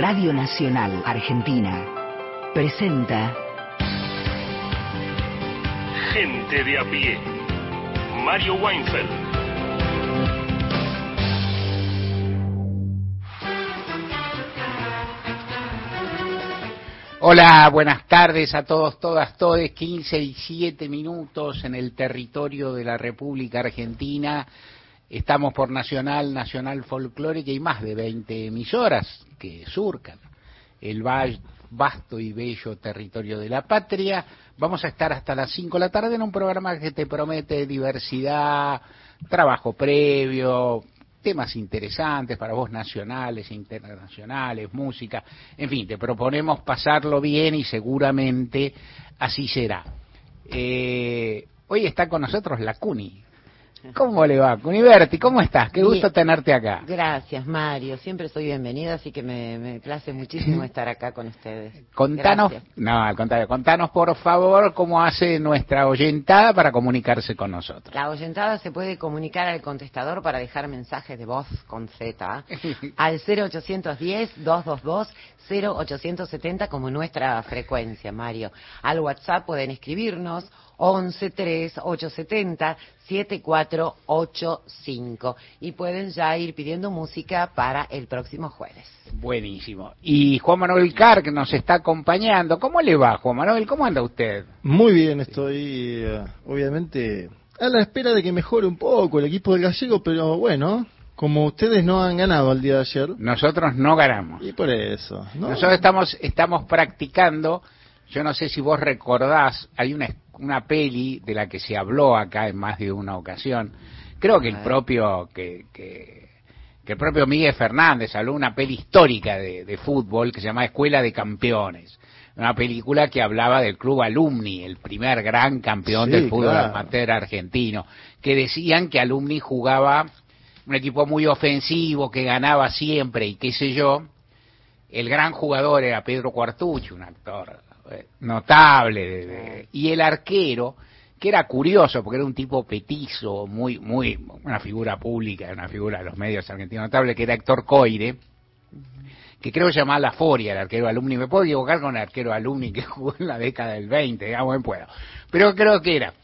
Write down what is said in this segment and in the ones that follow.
Radio Nacional Argentina presenta Gente de a pie. Mario Weinfeld. Hola, buenas tardes a todos, todas, todes. 15 y 7 minutos en el territorio de la República Argentina. Estamos por Nacional, Nacional Folclórica y más de 20 emisoras que surcan el vasto y bello territorio de la patria. Vamos a estar hasta las 5 de la tarde en un programa que te promete diversidad, trabajo previo, temas interesantes para vos nacionales e internacionales, música, en fin, te proponemos pasarlo bien y seguramente así será. Eh, hoy está con nosotros la CUNY, ¿Cómo le va? Cuniverti, ¿cómo estás? Qué gusto tenerte acá. Gracias, Mario. Siempre soy bienvenida, así que me, me place muchísimo estar acá con ustedes. Contanos, no, al contrario, contanos por favor cómo hace nuestra oyentada para comunicarse con nosotros. La oyentada se puede comunicar al contestador para dejar mensajes de voz con Z al 0810-222-0870 como nuestra frecuencia, Mario. Al WhatsApp pueden escribirnos 113870 y pueden ya ir pidiendo música para el próximo jueves. Buenísimo. Y Juan Manuel Carr, que nos está acompañando. ¿Cómo le va, Juan Manuel? ¿Cómo anda usted? Muy bien, estoy eh, obviamente a la espera de que mejore un poco el equipo del gallego, pero bueno, como ustedes no han ganado el día de ayer. Nosotros no ganamos. Y por eso. Nosotros estamos, estamos practicando yo no sé si vos recordás, hay una, una peli de la que se habló acá en más de una ocasión. Creo que el propio que, que, el propio Miguel Fernández habló una peli histórica de, fútbol que se llama Escuela de Campeones. Una película que hablaba del club Alumni, el primer gran campeón del fútbol amateur argentino, que decían que Alumni jugaba un equipo muy ofensivo, que ganaba siempre y qué sé yo. El gran jugador era Pedro Cuartucci, un actor notable. y el arquero, que era curioso, porque era un tipo petizo, muy, muy, una figura pública, una figura de los medios argentinos notable, que era Héctor Coire, que creo llamaba La Foria, el arquero alumni. Me puedo equivocar con el arquero alumni que jugó en la década del 20, digamos, puedo. Pero creo que era.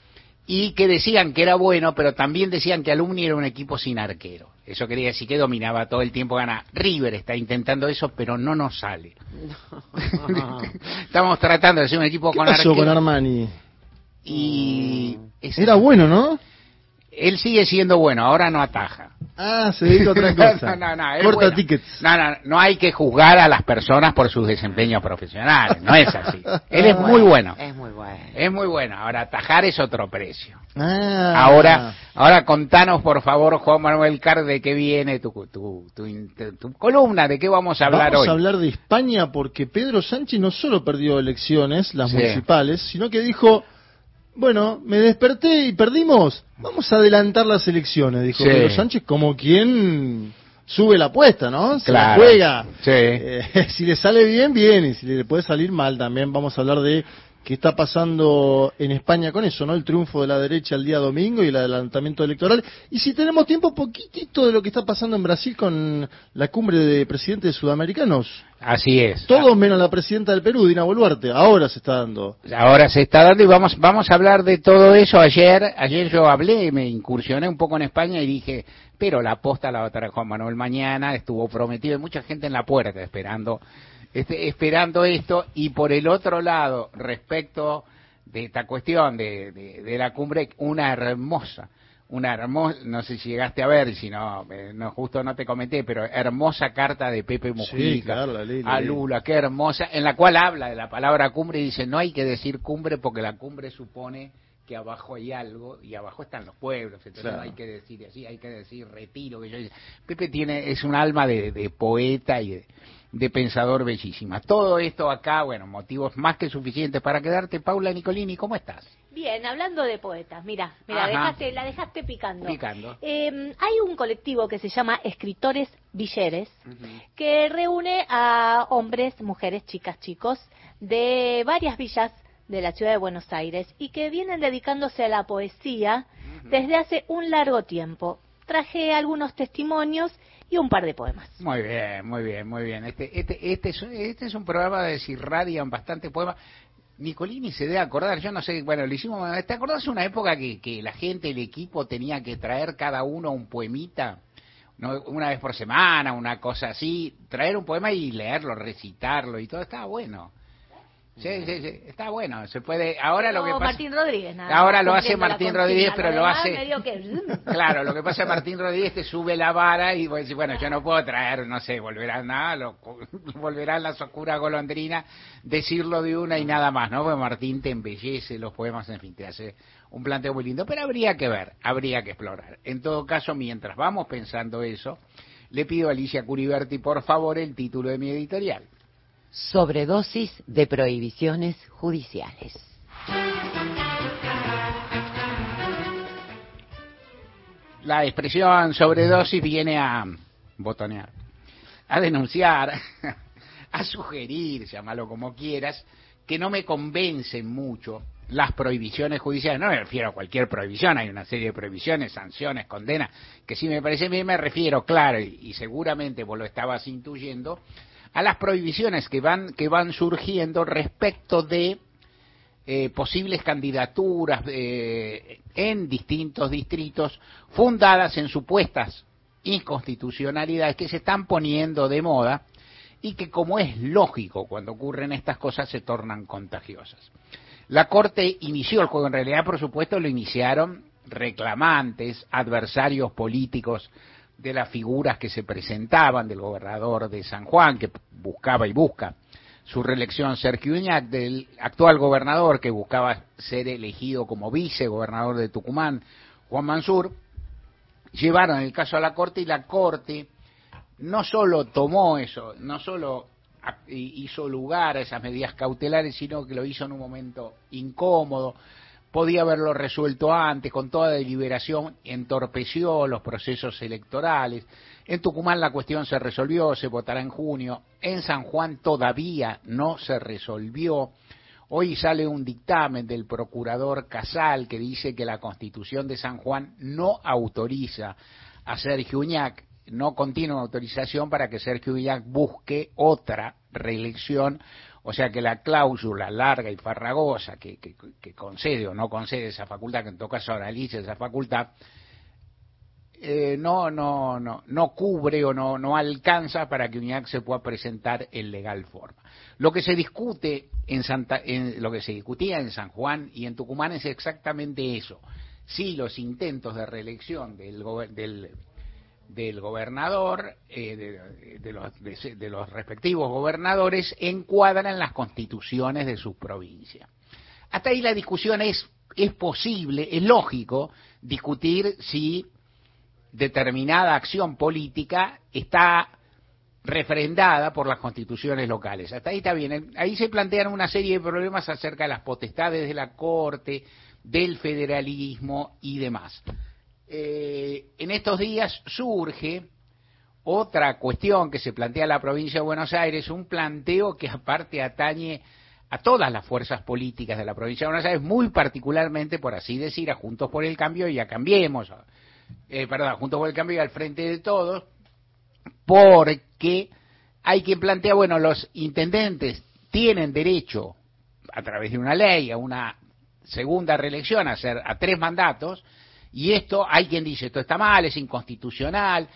Y que decían que era bueno, pero también decían que alumni era un equipo sin arquero. Eso quería decir que dominaba todo el tiempo, gana. River está intentando eso, pero no nos sale. Estamos tratando de ser un equipo ¿Qué con pasó con Armani? Y... Era bueno, ¿no? Él sigue siendo bueno, ahora no ataja. Ah, se a otra cosa. no, no, Corta tickets. No, no, no hay que juzgar a las personas por sus desempeños profesionales, no es así. Él es muy bueno. Es muy bueno. Es muy bueno. Ahora, atajar es otro precio. Ah. Ahora, ahora contanos, por favor, Juan Manuel Car, de qué viene tu, tu, tu, columna, de qué vamos a hablar hoy. Vamos a hablar de España porque Pedro Sánchez no solo perdió elecciones, las municipales, sino que dijo bueno, me desperté y perdimos. Vamos a adelantar las elecciones, dijo Pedro Sánchez, como quien sube la apuesta, ¿no? Se la juega. Eh, si le sale bien, bien, y si le puede salir mal también. Vamos a hablar de qué está pasando en España con eso, ¿no? El triunfo de la derecha el día domingo y el adelantamiento electoral. Y si tenemos tiempo, poquitito de lo que está pasando en Brasil con la cumbre de presidentes sudamericanos. Así es. Todo menos la presidenta del Perú, Dina Boluarte. Ahora se está dando. Ahora se está dando y vamos, vamos a hablar de todo eso. Ayer, ayer yo hablé, me incursioné un poco en España y dije, pero la posta la va a traer Juan Manuel mañana, estuvo prometido, hay mucha gente en la puerta esperando este, esperando esto. Y por el otro lado, respecto de esta cuestión de, de, la cumbre, una hermosa, una hermosa, no sé si llegaste a ver, si no, eh, no justo no te comenté, pero hermosa carta de Pepe Mujica a Lula, qué hermosa, en la cual habla de la palabra cumbre y dice, no hay que decir cumbre porque la cumbre supone que abajo hay algo y abajo están los pueblos, entonces no hay que decir así, hay que decir retiro. Que yo, Pepe tiene, es un alma de, de poeta y de, de pensador bellísima. Todo esto acá, bueno, motivos más que suficientes para quedarte. Paula Nicolini, ¿cómo estás? Bien, hablando de poetas, mira, mira, dejaste, la dejaste picando. Picando. Em, hay un colectivo que se llama Escritores Villeres, que reúne a hombres, mujeres, chicas, chicos, de varias villas de la ciudad de Buenos Aires y que vienen dedicándose a la poesía desde hace un largo tiempo. Traje algunos testimonios y un par de poemas. Muy bien, muy bien, muy bien. Este, este, este, es, este es un programa de si radian bastante poemas. Nicolini se debe acordar, yo no sé, bueno, lo hicimos, ¿te acordás una época que, que la gente, el equipo tenía que traer cada uno un poemita? No, una vez por semana, una cosa así, traer un poema y leerlo, recitarlo y todo, estaba bueno. Sí, sí, sí, está bueno, se puede. Ahora lo que pasa. Martín Rodríguez, nada Ahora lo hace Martín Rodríguez, pero lo hace. Que... Claro, lo que pasa es Martín Rodríguez te sube la vara y pues, bueno, yo no puedo traer, no sé, volverá nada, lo, volverá la oscura golondrina, decirlo de una y nada más, ¿no? Porque Martín te embellece los poemas, en fin, te hace un planteo muy lindo, pero habría que ver, habría que explorar. En todo caso, mientras vamos pensando eso, le pido a Alicia Curiberti, por favor, el título de mi editorial sobredosis de prohibiciones judiciales. La expresión sobredosis viene a botonear, a denunciar, a sugerir, llámalo como quieras, que no me convencen mucho las prohibiciones judiciales. No me refiero a cualquier prohibición, hay una serie de prohibiciones, sanciones, condenas, que si me parece bien me refiero, claro, y, y seguramente vos lo estabas intuyendo, a las prohibiciones que van, que van surgiendo respecto de eh, posibles candidaturas eh, en distintos distritos fundadas en supuestas inconstitucionalidades que se están poniendo de moda y que como es lógico cuando ocurren estas cosas se tornan contagiosas. La Corte inició el juego, en realidad por supuesto lo iniciaron reclamantes, adversarios políticos de las figuras que se presentaban, del gobernador de San Juan, que buscaba y busca su reelección, Sergio Uñac, del actual gobernador que buscaba ser elegido como vicegobernador de Tucumán, Juan Mansur, llevaron el caso a la Corte y la Corte no solo tomó eso, no solo hizo lugar a esas medidas cautelares, sino que lo hizo en un momento incómodo, podía haberlo resuelto antes, con toda deliberación entorpeció los procesos electorales. En Tucumán la cuestión se resolvió, se votará en junio. En San Juan todavía no se resolvió. Hoy sale un dictamen del procurador Casal que dice que la constitución de San Juan no autoriza a Sergio Uñac, no contiene una autorización para que Sergio Uñac busque otra reelección o sea que la cláusula larga y farragosa que, concede o no concede esa facultad, que en todo caso analiza esa facultad, eh, no, no, no, no cubre o no, no alcanza para que UNIAC se pueda presentar en legal forma. Lo que se discute en Santa, en, lo que se discutía en San Juan y en Tucumán es exactamente eso. Si los intentos de reelección del, del del gobernador, eh, de, los, de, los, respectivos gobernadores, encuadran las constituciones de sus provincias. Hasta ahí la discusión es, es posible, es lógico discutir si determinada acción política está refrendada por las constituciones locales. Hasta ahí está bien. Ahí se plantean una serie de problemas acerca de las potestades de la Corte, del federalismo y demás. Eh, en estos días surge otra cuestión que se plantea la provincia de Buenos Aires, un planteo que aparte atañe a todas las fuerzas políticas de la provincia de Buenos Aires, muy particularmente, por así decir, a Juntos por el Cambio y a Cambiemos, eh, perdón, a Juntos por el Cambio y al frente de todos, porque hay quien plantea, bueno, los intendentes tienen derecho, a través de una ley, a una segunda reelección, a, hacer, a tres mandatos, y esto, hay quien dice, esto está mal, es inconstitucional,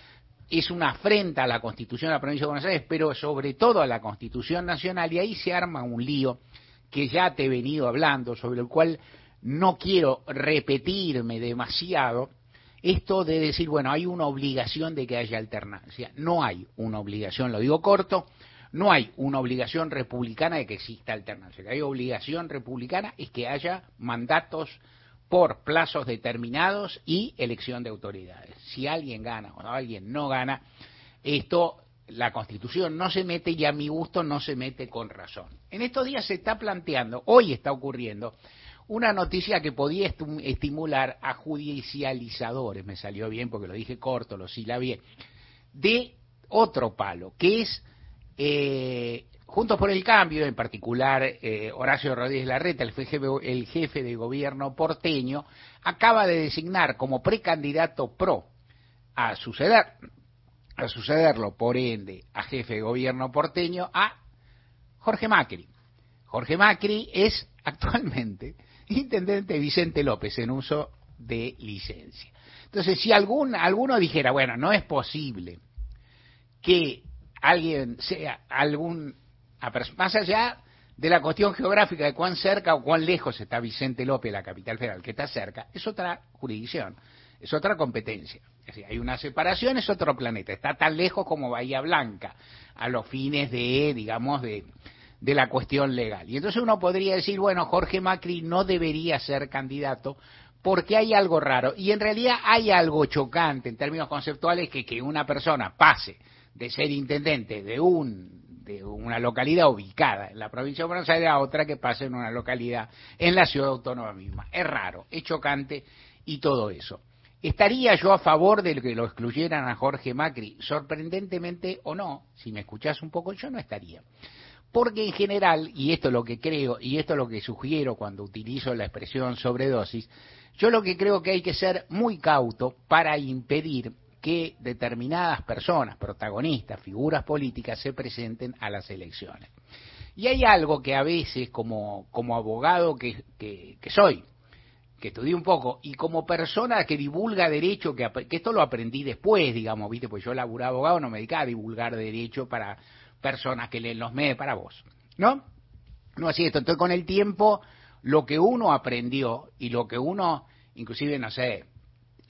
es una afrenta a la Constitución de la provincia de Buenos Aires, pero sobre todo a la Constitución Nacional, y ahí se arma un lío que ya te he venido hablando, sobre el cual no quiero repetirme demasiado, esto de decir, bueno, hay una obligación de que haya alternancia. No hay una obligación, lo digo corto, no hay una obligación republicana de que exista alternancia. hay obligación republicana es que haya mandatos por plazos determinados y elección de autoridades. Si alguien gana o alguien no gana, esto la Constitución no se mete y a mi gusto no se mete con razón. En estos días se está planteando, hoy está ocurriendo, una noticia que podía estimular a judicializadores, me salió bien porque lo dije corto, lo la de otro palo, que es eh, Juntos por el Cambio, en particular eh, Horacio Rodríguez Larreta, el jefe, el jefe de gobierno porteño, acaba de designar como precandidato pro a suceder a sucederlo, por ende, a jefe de gobierno porteño, a Jorge Macri. Jorge Macri es actualmente intendente Vicente López en uso de licencia. Entonces, si algún, alguno dijera, bueno, no es posible que alguien sea algún, más allá de la cuestión geográfica de cuán cerca o cuán lejos está Vicente López, la capital federal, que está cerca, es otra jurisdicción, es otra competencia. Es decir, hay una separación, es otro planeta, está tan lejos como Bahía Blanca, a los fines de, digamos, de, de la cuestión legal. Y entonces uno podría decir, bueno, Jorge Macri no debería ser candidato porque hay algo raro. Y en realidad hay algo chocante en términos conceptuales que que una persona pase de ser intendente de un de una localidad ubicada en la provincia de Buenos Aires a otra que pase en una localidad en la ciudad autónoma misma. Es raro, es chocante y todo eso. ¿Estaría yo a favor de que lo excluyeran a Jorge Macri? Sorprendentemente o no, si me escuchás un poco, yo no estaría. Porque en general, y esto es lo que creo, y esto es lo que sugiero cuando utilizo la expresión sobredosis, yo lo que creo que hay que ser muy cauto para impedir que determinadas personas, protagonistas, figuras políticas, se presenten a las elecciones. Y hay algo que a veces, como, como abogado que, que, soy, que estudié un poco, y como persona que divulga derecho, que, esto lo aprendí después, digamos, ¿viste? Pues yo laburaba abogado, no me dedicaba a divulgar derecho para personas que leen los medios, para vos, ¿no? No así esto. Entonces, con el tiempo lo que uno aprendió y lo que uno, inclusive, no sé,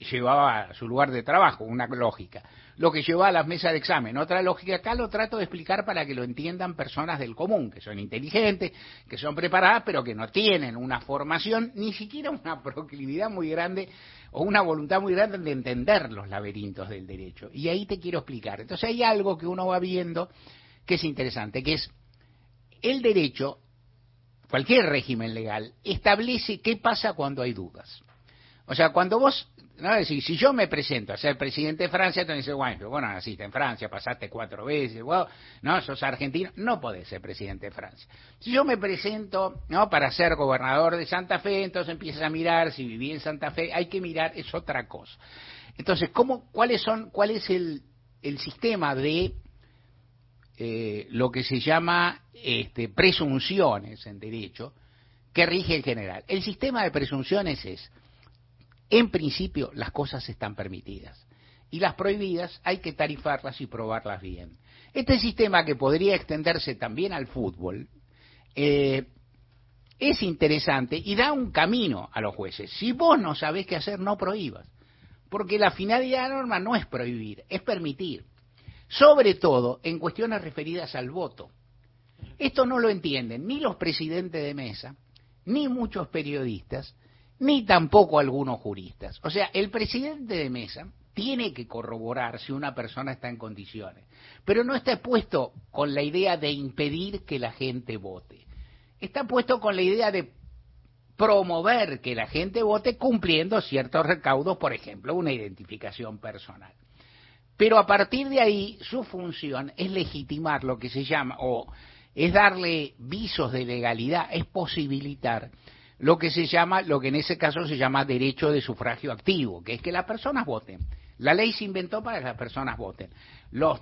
llevaba a su lugar de trabajo, una lógica. Lo que llevaba a las mesas de examen, otra lógica. Acá lo trato de explicar para que lo entiendan personas del común, que son inteligentes, que son preparadas, pero que no tienen una formación, ni siquiera una proclividad muy grande o una voluntad muy grande de entender los laberintos del derecho. Y ahí te quiero explicar. Entonces hay algo que uno va viendo que es interesante, que es el derecho cualquier régimen legal, establece qué pasa cuando hay dudas. O sea, cuando vos, no, si, si yo me presento a ser presidente de Francia, te dice, bueno, bueno, naciste en Francia, pasaste cuatro veces, no, sos argentino, no podés ser presidente de Francia. Si yo me presento, no, para ser gobernador de Santa Fe, entonces empiezas a mirar si viví en Santa Fe, hay que mirar, es otra cosa. Entonces, ¿cómo, cuáles son, cuál es el, el sistema de eh, lo que se llama este, presunciones en derecho que rige en general. El sistema de presunciones es, en principio, las cosas están permitidas y las prohibidas hay que tarifarlas y probarlas bien. Este sistema que podría extenderse también al fútbol eh, es interesante y da un camino a los jueces. Si vos no sabés qué hacer, no prohíbas, porque la finalidad de la norma no es prohibir, es permitir sobre todo en cuestiones referidas al voto. Esto no lo entienden ni los presidentes de mesa, ni muchos periodistas, ni tampoco algunos juristas. O sea, el presidente de mesa tiene que corroborar si una persona está en condiciones, pero no está puesto con la idea de impedir que la gente vote. Está puesto con la idea de promover que la gente vote cumpliendo ciertos recaudos, por ejemplo, una identificación personal. Pero a partir de ahí, su función es legitimar lo que se llama, o es darle visos de legalidad, es posibilitar lo que se llama, lo que en ese caso se llama derecho de sufragio activo, que es que las personas voten. La ley se inventó para que las personas voten. Los,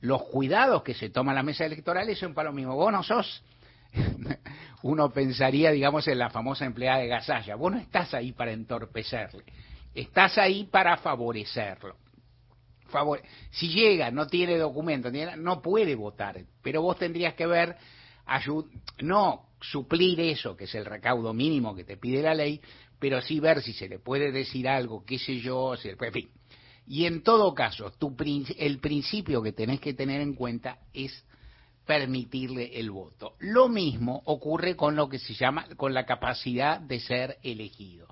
los cuidados que se toman las mesas electorales son para lo mismo. Vos no sos, uno pensaría, digamos, en la famosa empleada de Gasalla, vos no estás ahí para entorpecerle, estás ahí para favorecerlo favor, si llega, no tiene documento, no puede votar, pero vos tendrías que ver, no suplir eso, que es el recaudo mínimo que te pide la ley, pero sí ver si se le puede decir algo, qué sé yo, si, en fin. Y en todo caso, tu, el principio que tenés que tener en cuenta es permitirle el voto. Lo mismo ocurre con lo que se llama, con la capacidad de ser elegido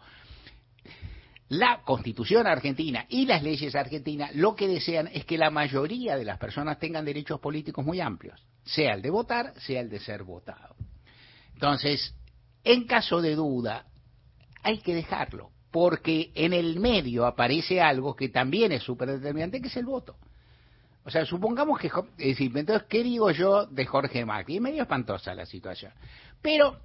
la constitución argentina y las leyes argentinas lo que desean es que la mayoría de las personas tengan derechos políticos muy amplios, sea el de votar, sea el de ser votado. Entonces, en caso de duda, hay que dejarlo, porque en el medio aparece algo que también es súper determinante, que es el voto. O sea, supongamos que, entonces, ¿qué digo yo de Jorge Macri? Es medio espantosa la situación. Pero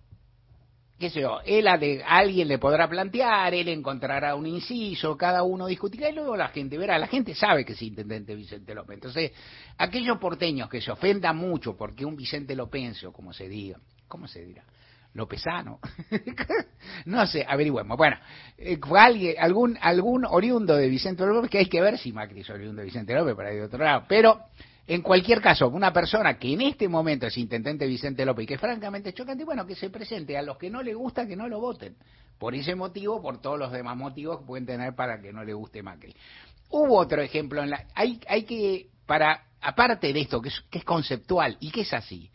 qué sé yo, él a de, alguien le podrá plantear, él encontrará un inciso, cada uno discutirá y luego la gente verá, la gente sabe que es intendente Vicente López. Entonces, aquellos porteños que se ofendan mucho porque un Vicente Lopencio, como se diga, ¿cómo se dirá? Lopezano. no sé, averigüemos. Bueno, eh, alguien, algún, algún oriundo de Vicente López, que hay que ver si Macri es oriundo de Vicente López para ir de otro lado. Pero, en cualquier caso, una persona que en este momento es intendente Vicente López y que francamente es chocante, bueno, que se presente. A los que no le gusta, que no lo voten. Por ese motivo, por todos los demás motivos que pueden tener para que no le guste Macri. Hubo otro ejemplo en la. Hay, hay que, para, aparte de esto, que es, que es conceptual y que es así,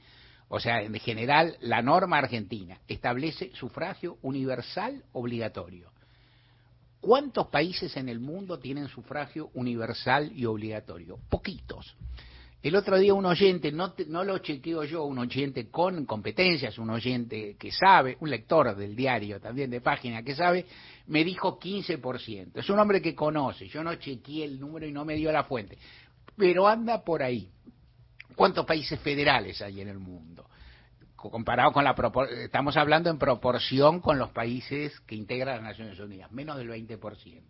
o sea, en general, la norma argentina establece sufragio universal obligatorio. ¿Cuántos países en el mundo tienen sufragio universal y obligatorio? Poquitos. El otro día un oyente, no, no lo chequeo yo, un oyente con competencias, un oyente que sabe, un lector del diario también de página que sabe, me dijo 15%. Es un hombre que conoce, yo no chequeé el número y no me dio la fuente, pero anda por ahí. ¿Cuántos países federales hay en el mundo? Comparado con la estamos hablando en proporción con los países que integran las Naciones Unidas, menos del 20%.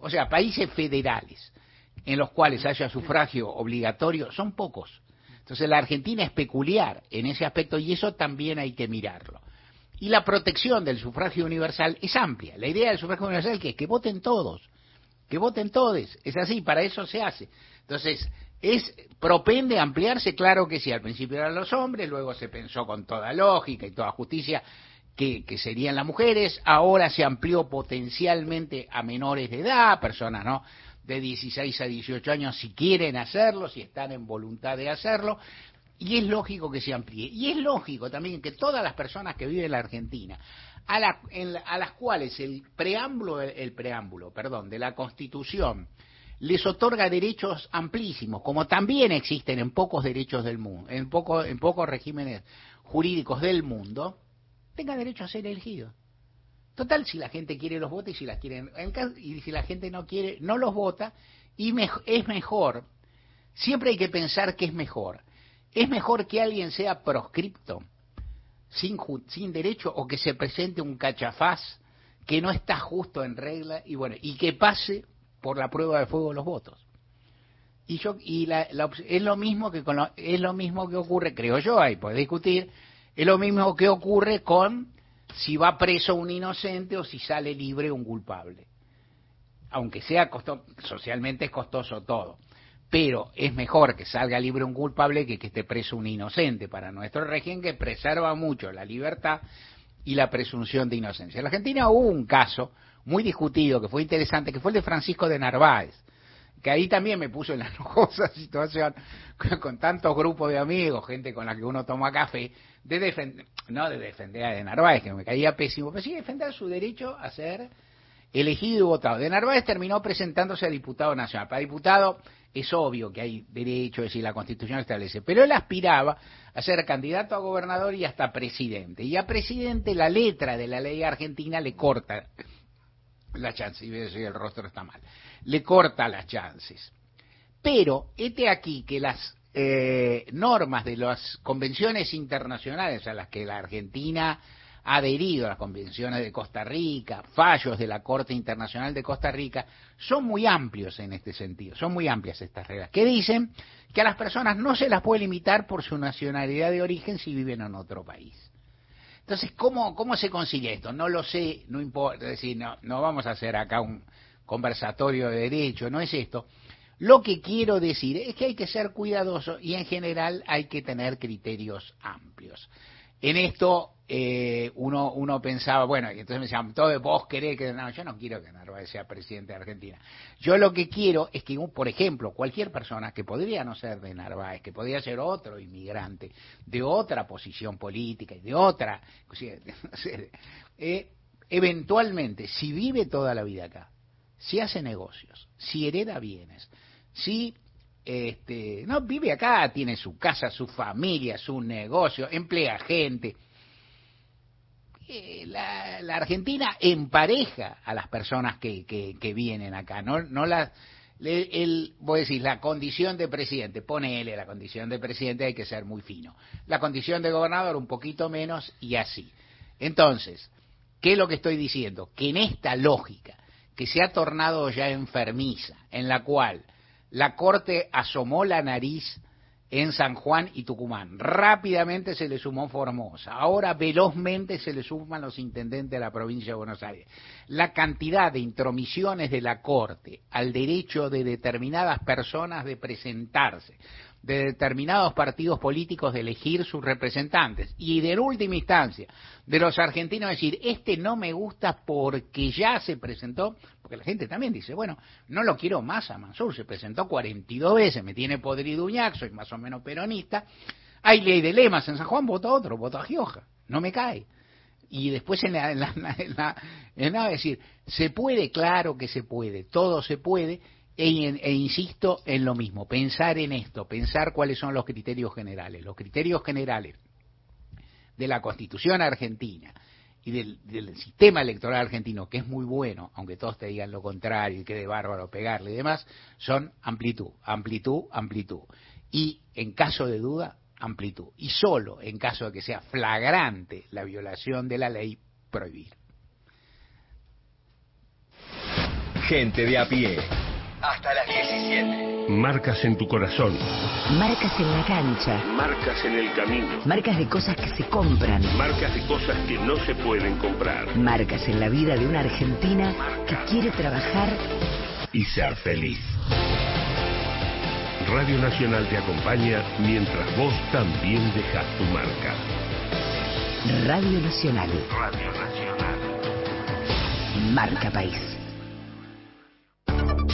O sea, países federales en los cuales haya sufragio obligatorio son pocos. Entonces la Argentina es peculiar en ese aspecto y eso también hay que mirarlo. Y la protección del sufragio universal es amplia. La idea del sufragio universal es que voten todos, que voten todos. Es así, para eso se hace. Entonces, ¿Es propende a ampliarse? Claro que sí. Al principio eran los hombres, luego se pensó con toda lógica y toda justicia que, serían las mujeres. Ahora se amplió potencialmente a menores de edad, personas no de 16 a 18 años si quieren hacerlo, si están en voluntad de hacerlo. Y es lógico que se amplíe. Y es lógico también que todas las personas que viven en la Argentina, a, a las cuales el preámbulo, el preámbulo, perdón, de la Constitución les otorga derechos amplísimos, como también existen en pocos derechos del mundo, en, poco, en pocos regímenes jurídicos del mundo, tenga derecho a ser elegido. Total, si la gente quiere los vota y si las quieren, y si la gente no quiere, no los vota, y es mejor, siempre hay que pensar que es mejor. Es mejor que alguien sea proscripto, sin, sin derecho, o que se presente un cachafaz que no está justo en regla, y bueno, y que pase por la prueba de fuego los votos. Y yo y la, es lo mismo que con es lo mismo que ocurre, creo yo, ahí puede discutir, es lo mismo que ocurre con si va preso un inocente o si sale libre un culpable. Aunque sea costoso, socialmente es costoso todo. Pero es mejor que salga libre un culpable que que esté preso un inocente para nuestro régimen que preserva mucho la libertad y la presunción de inocencia. En la Argentina hubo un caso muy discutido, que fue interesante, que fue el de Francisco de Narváez, que ahí también me puso en la enojosa situación, con, tantos grupos de amigos, gente con la que uno toma café, de defender, no de defender a de Narváez, que me caía pésimo, pero sí defender su derecho a ser elegido y votado. De Narváez terminó presentándose a diputado nacional. Para diputado es obvio que hay derecho, es decir, la Constitución establece, pero él aspiraba a ser candidato a gobernador y hasta presidente. Y a presidente la letra de la ley argentina le corta la chance, y el rostro está mal, le corta las chances. Pero, este aquí que las eh, normas de las convenciones internacionales a las que la Argentina ha adherido, las convenciones de Costa Rica, fallos de la Corte Internacional de Costa Rica, son muy amplios en este sentido, son muy amplias estas reglas, que dicen que a las personas no se las puede limitar por su nacionalidad de origen si viven en otro país. Entonces, ¿cómo, ¿cómo se consigue esto? No lo sé, no importa, es decir, no, no vamos a hacer acá un conversatorio de derecho, no es esto. Lo que quiero decir es que hay que ser cuidadoso y en general hay que tener criterios amplios. En esto eh, uno, uno pensaba, bueno, y entonces me decían, todo vos querés que... No, yo no quiero que Narváez sea presidente de Argentina. Yo lo que quiero es que, por ejemplo, cualquier persona que podría no ser de Narváez, que podría ser otro inmigrante, de otra posición política y de otra... Eh, eventualmente, si vive toda la vida acá, si hace negocios, si hereda bienes, si este, no vive acá, tiene su casa, su familia, su negocio, emplea gente, eh, la, la, Argentina empareja a las personas que, que, vienen acá, no, no las el, voy a decir, la condición de presidente, pone él la condición de presidente hay que ser muy fino. La condición de gobernador un poquito menos y así. Entonces, ¿Qué es lo que estoy diciendo? Que en esta lógica, que se ha tornado ya enfermiza, en la cual la Corte asomó la nariz en San Juan y Tucumán. Rápidamente se le sumó Formosa. Ahora velozmente se le suman los intendentes de la provincia de Buenos Aires. La cantidad de intromisiones de la Corte al derecho de determinadas personas de presentarse, de determinados partidos políticos de elegir sus representantes y de última instancia de los argentinos decir, este no me gusta porque ya se presentó, porque la gente también dice, bueno, no lo quiero más a Mansur, se presentó 42 veces, me tiene podrido uñac, soy más o menos peronista, hay ley de lemas, en San Juan vota otro, vota a Gioja, no me cae. Y después en la, en la, en la, decir, se puede, claro que se puede, todo se puede, e, e, insisto en lo mismo, pensar en esto, pensar cuáles son los criterios generales. Los criterios generales de la Constitución argentina y del, sistema electoral argentino, que es muy bueno, aunque todos te digan lo contrario y quede bárbaro pegarle y demás, son amplitud, amplitud, amplitud. Y en caso de duda, amplitud. Y solo en caso de que sea flagrante la violación de la ley, prohibir. Gente de a pie hasta las 17. Marcas en tu corazón. Marcas en la cancha. Marcas en el camino. Marcas de cosas que se compran. Marcas de cosas que no se pueden comprar. Marcas en la vida de una argentina que quiere trabajar y ser feliz. Radio Nacional te acompaña mientras vos también dejas tu marca. Radio Nacional. Radio Nacional. Marca País.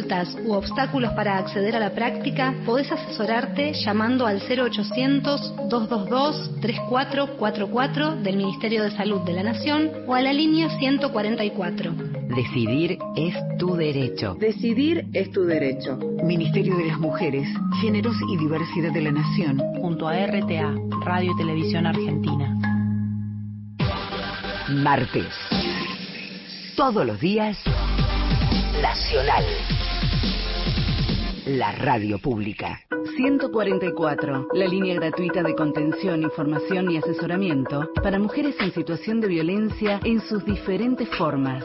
consultas u obstáculos para acceder a la práctica, podés asesorarte llamando al 0800-222-3444 del Ministerio de Salud de la Nación o a la línea 144. Decidir es tu derecho. Decidir es tu derecho. Ministerio de las Mujeres, Géneros y Diversidad de la Nación. Junto a RTA, Radio y Televisión Argentina. Martes. Todos los días. Nacional la radio pública. 144, la línea gratuita de contención, información y asesoramiento para mujeres en situación de violencia en sus diferentes formas.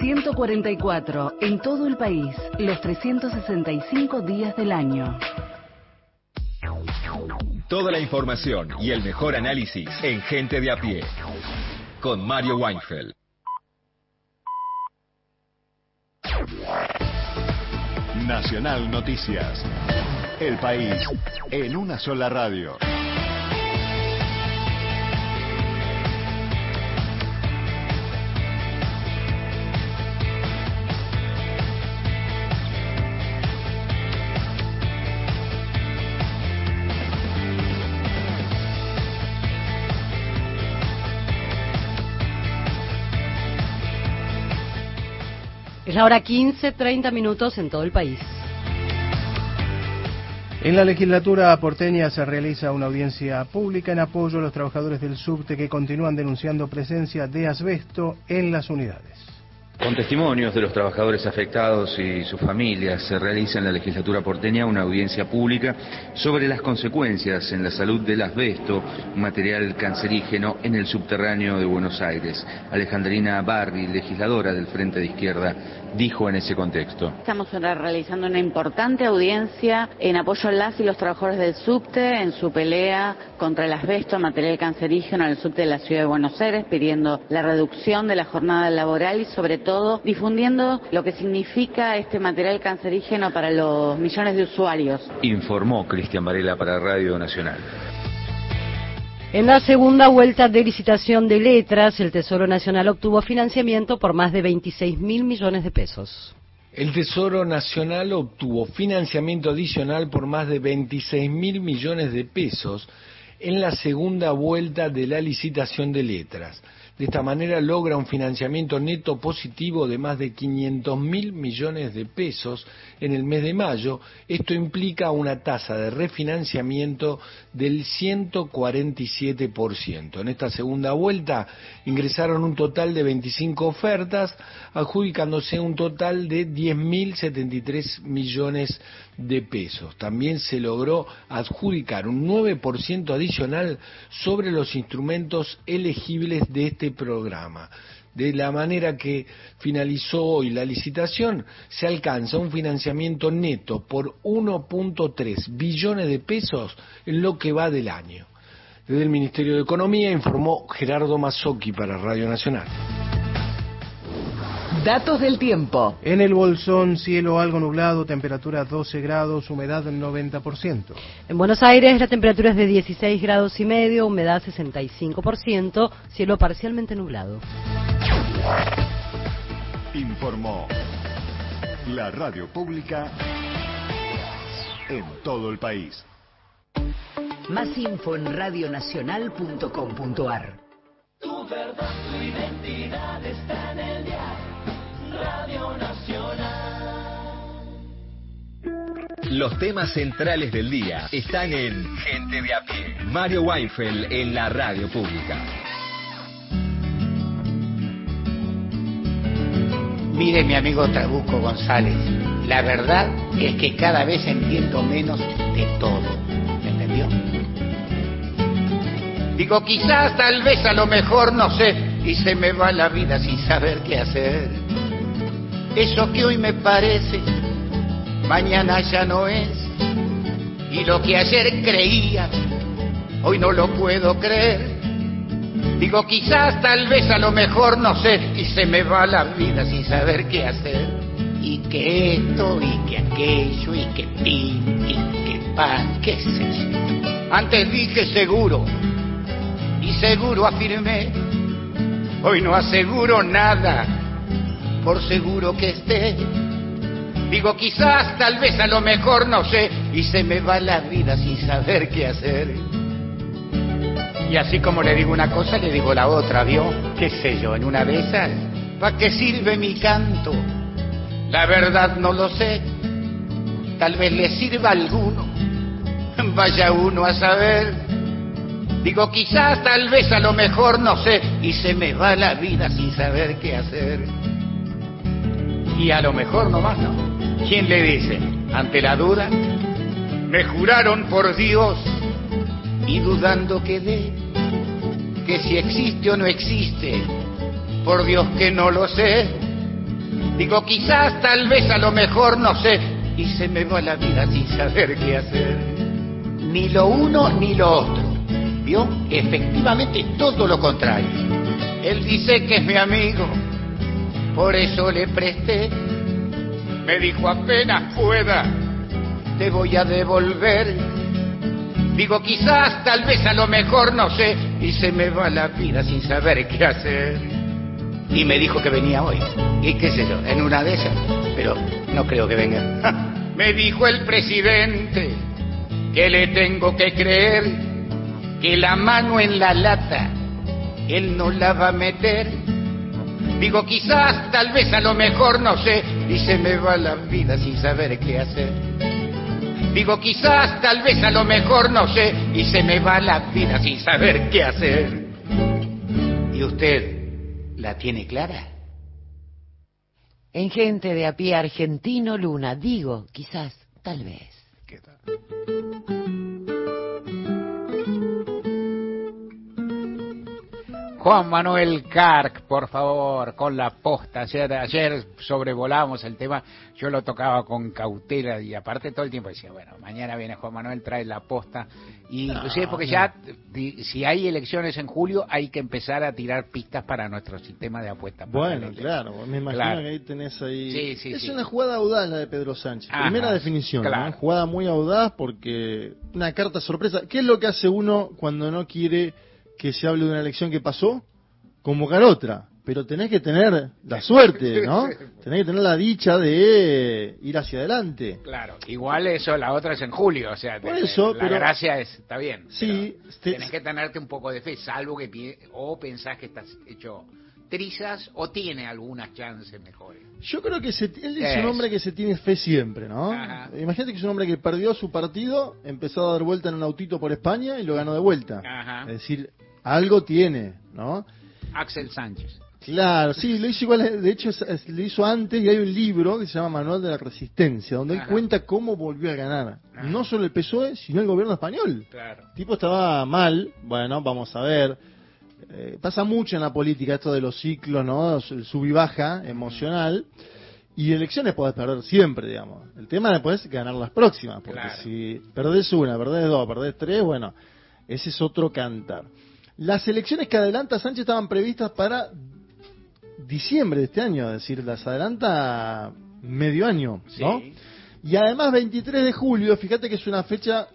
144, en todo el país, los 365 días del año. Toda la información y el mejor análisis en Gente de a pie. Con Mario Weinfeld. Nacional Noticias. El país en una sola radio. La hora 15, 30 minutos en todo el país. En la legislatura porteña se realiza una audiencia pública en apoyo a los trabajadores del subte que continúan denunciando presencia de asbesto en las unidades. Con testimonios de los trabajadores afectados y sus familias, se realiza en la legislatura porteña una audiencia pública sobre las consecuencias en la salud del asbesto, material cancerígeno en el subterráneo de Buenos Aires. Alejandrina Barri, legisladora del Frente de Izquierda, dijo en ese contexto. Estamos realizando una importante audiencia en apoyo a las y los trabajadores del subte en su pelea contra el asbesto, material cancerígeno en el subte de la ciudad de Buenos Aires, pidiendo la reducción de la jornada laboral y sobre todo todo difundiendo lo que significa este material cancerígeno para los millones de usuarios. Informó Cristian Varela para Radio Nacional. En la segunda vuelta de licitación de letras, el Tesoro Nacional obtuvo financiamiento por más de 26 mil millones de pesos. El Tesoro Nacional obtuvo financiamiento adicional por más de 26 mil millones de pesos en la segunda vuelta de la licitación de letras. De esta manera logra un financiamiento neto positivo de más de 500 mil millones de pesos en el mes de mayo. Esto implica una tasa de refinanciamiento del 147%. En esta segunda vuelta ingresaron un total de 25 ofertas, adjudicándose un total de 10.073 millones de pesos. También se logró adjudicar un 9% adicional sobre los instrumentos elegibles de este programa. De la manera que finalizó hoy la licitación, se alcanza un financiamiento neto por 1.3 billones de pesos en lo que va del año. Desde el Ministerio de Economía informó Gerardo Mazzocchi para Radio Nacional. Datos del tiempo. En el Bolsón, cielo algo nublado, temperatura 12 grados, humedad del 90%. En Buenos Aires la temperatura es de 16 grados y medio, humedad 65%, cielo parcialmente nublado. Informó la radio pública en todo el país. Más info en radionacional.com.ar. Tu verdad, tu identidad está en el. Radio Nacional. Los temas centrales del día están en Gente de a pie. Mario Weinfeld en la radio pública. Mire mi amigo Trabuco González, la verdad es que cada vez entiendo menos de todo. ¿Me entendió? Digo, quizás, tal vez, a lo mejor, no sé, y se me va la vida sin saber qué hacer. Eso que hoy me parece, mañana ya no es. Y lo que ayer creía, hoy no lo puedo creer. Digo, quizás, tal vez, a lo mejor, no sé, y se me va la vida sin saber qué hacer. Y que esto, y que aquello, y que pin, y que pan, qué sé. Antes dije seguro, y seguro afirmé, hoy no aseguro nada, por seguro que esté. Digo, quizás, tal vez, a lo mejor, no sé, y se me va la vida sin saber qué hacer. Y así como le digo una cosa, le digo la otra, ¿vio? ¿Qué sé yo? En una de esas, ¿para qué sirve mi canto? La verdad no lo sé. Tal vez le sirva a alguno. Vaya uno a saber. Digo, quizás, tal vez, a lo mejor, no sé. Y se me va la vida sin saber qué hacer. Y a lo mejor nomás no. ¿Quién le dice? Ante la duda, me juraron por Dios y dudando quedé que si existe o no existe, por Dios que no lo sé. Digo, quizás, tal vez, a lo mejor, no sé, y se me va la vida sin saber qué hacer. Ni lo uno ni lo otro. ¿Vio? Efectivamente todo lo contrario. Él dice que es mi amigo, por eso le presté. Me dijo apenas pueda, te voy a devolver Digo, quizás, tal vez, a lo mejor, no sé, y se me va la vida sin saber qué hacer. Y me dijo que venía hoy. Y qué sé yo, en una de esas, pero no creo que venga. me dijo el presidente que le tengo que creer, que la mano en la lata, él no la va a meter. Digo, quizás, tal vez, a lo mejor, no sé, y se me va la vida sin saber qué hacer. Digo, quizás, tal vez, a lo mejor, no sé, y se me va la vida sin saber qué hacer. ¿Y usted la tiene clara? En gente de a pie argentino, Luna, digo, quizás, tal vez. Juan Manuel Carc, por favor, con la posta. Ayer, ayer sobrevolamos el tema, yo lo tocaba con cautela y aparte todo el tiempo decía, bueno, mañana viene Juan Manuel, trae la posta. Y inclusive porque ya, si hay elecciones en julio, hay que empezar a tirar pistas para nuestro sistema de apuestas. Bueno, claro, me imagino Claro. que ahí tenés ahí... Sí, sí, es sí. una jugada audaz la de Pedro Sánchez. Ajá, Primera definición, ¿no? claro. Jugada muy audaz porque una carta sorpresa. ¿Qué es lo que hace uno cuando no quiere que se hable de una elección que pasó? Convocar otra. Pero tenés que tener la suerte, ¿no? Tenés que tener la dicha de ir hacia adelante. Claro, igual eso, la otra es en julio, o sea, Por eso, la pero- gracia es, está bien. Sí, tenés que tenerte un poco de fe, salvo que o pensás que estás hecho trizas o tiene algunas chances mejores. Yo creo que se- él es Es. un hombre que se tiene fe siempre, ¿no? Ajá. Imagínate que es un hombre que perdió su partido, empezó a dar vuelta en un autito por España y lo ganó de vuelta. Ajá. Es decir, algo tiene, ¿no? Axel Sánchez. Claro, sí, lo hizo igual, de hecho lo hizo antes y hay un libro que se llama Manual de la Resistencia, donde él cuenta cómo volvió a ganar. No solo el PSOE, sino el gobierno español. Claro. El tipo estaba mal, bueno, vamos a ver. Eh, pasa mucho en la política esto de los ciclos, ¿no? El sub y baja emocional. Y elecciones podés perder siempre, digamos. El tema después es ganar las próximas, porque Claro. si perdés una, perdés dos, perdés tres, bueno, ese es otro cantar. Las elecciones que adelanta Sánchez estaban previstas para diciembre de este año, es decir, las adelanta medio año, ¿no? Sí. Y además 23 de julio, fíjate que es una fecha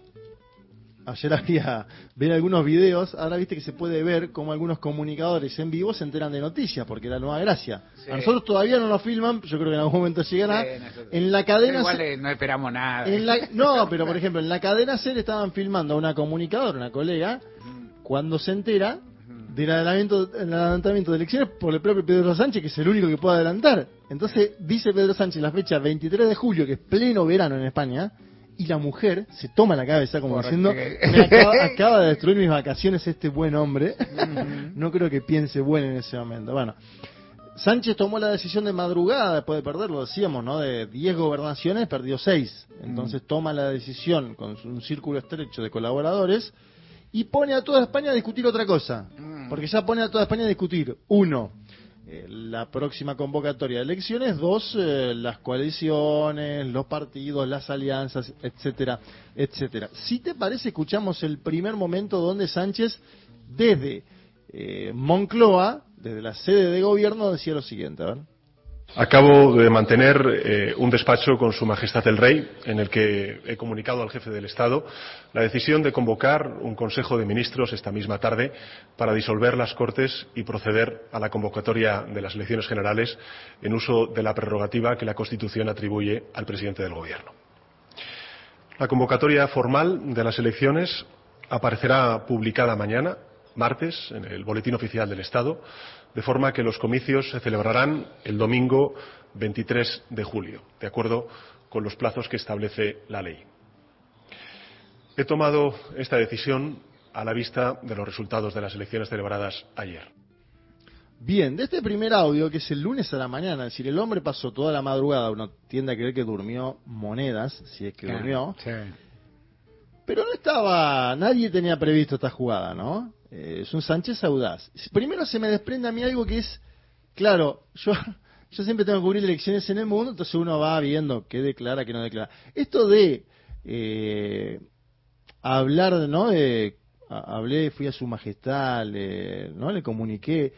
Ayer había ver algunos videos, ahora viste que se puede ver cómo algunos comunicadores en vivo se enteran de noticias, porque la nueva gracia. Sí. A nosotros todavía no nos filman, yo creo que en algún momento llegará. Sí, nosotros- en la cadena Igual se- eh, no esperamos nada. en la- no, pero por ejemplo, en la cadena SER estaban filmando a una comunicadora, una colega, cuando se entera del adelantamiento, el adelantamiento de elecciones por el propio Pedro Sánchez, que es el único que puede adelantar. Entonces dice Pedro Sánchez la fecha 23 de julio, que es pleno verano en España, y la mujer se toma la cabeza como Porque- diciendo, "Me acaba, acaba de destruir mis vacaciones este buen hombre. no creo que piense bueno en ese momento. Bueno, Sánchez tomó la decisión de madrugada después de perder, lo decíamos, ¿no? De 10 gobernaciones, perdió 6. Entonces toma la decisión con un círculo estrecho de colaboradores y pone a toda España a discutir otra cosa. Porque ya pone a toda España a discutir, uno, eh, la próxima convocatoria de elecciones, dos, eh, las coaliciones, los partidos, las alianzas, etcétera, etcétera. Si te parece, escuchamos el primer momento donde Sánchez, desde eh, Moncloa, desde la sede de gobierno, decía lo siguiente, a ver. Acabo de mantener eh, un despacho con Su Majestad el Rey en el que he comunicado al jefe del Estado la decisión de convocar un Consejo de Ministros esta misma tarde para disolver las Cortes y proceder a la convocatoria de las elecciones generales en uso de la prerrogativa que la Constitución atribuye al presidente del Gobierno. La convocatoria formal de las elecciones aparecerá publicada mañana, martes, en el Boletín Oficial del Estado, de forma que los comicios se celebrarán el domingo 23 de julio, de acuerdo con los plazos que establece la ley. He tomado esta decisión a la vista de los resultados de las elecciones celebradas ayer. Bien, de este primer audio, que es el lunes a la mañana, es decir, el hombre pasó toda la madrugada, uno tiende a creer que durmió monedas, si es que Claro, durmió, sí. pero no estaba, nadie tenía previsto esta jugada, ¿no? Eh, es un Sánchez audaz. Primero se me desprende a mí algo que es, claro, yo, yo siempre tengo que cubrir elecciones en el mundo, entonces uno va viendo qué declara, qué no declara. Esto de eh, hablar, ¿no? A- hablé, fui a su majestad, le, ¿no? Le comuniqué,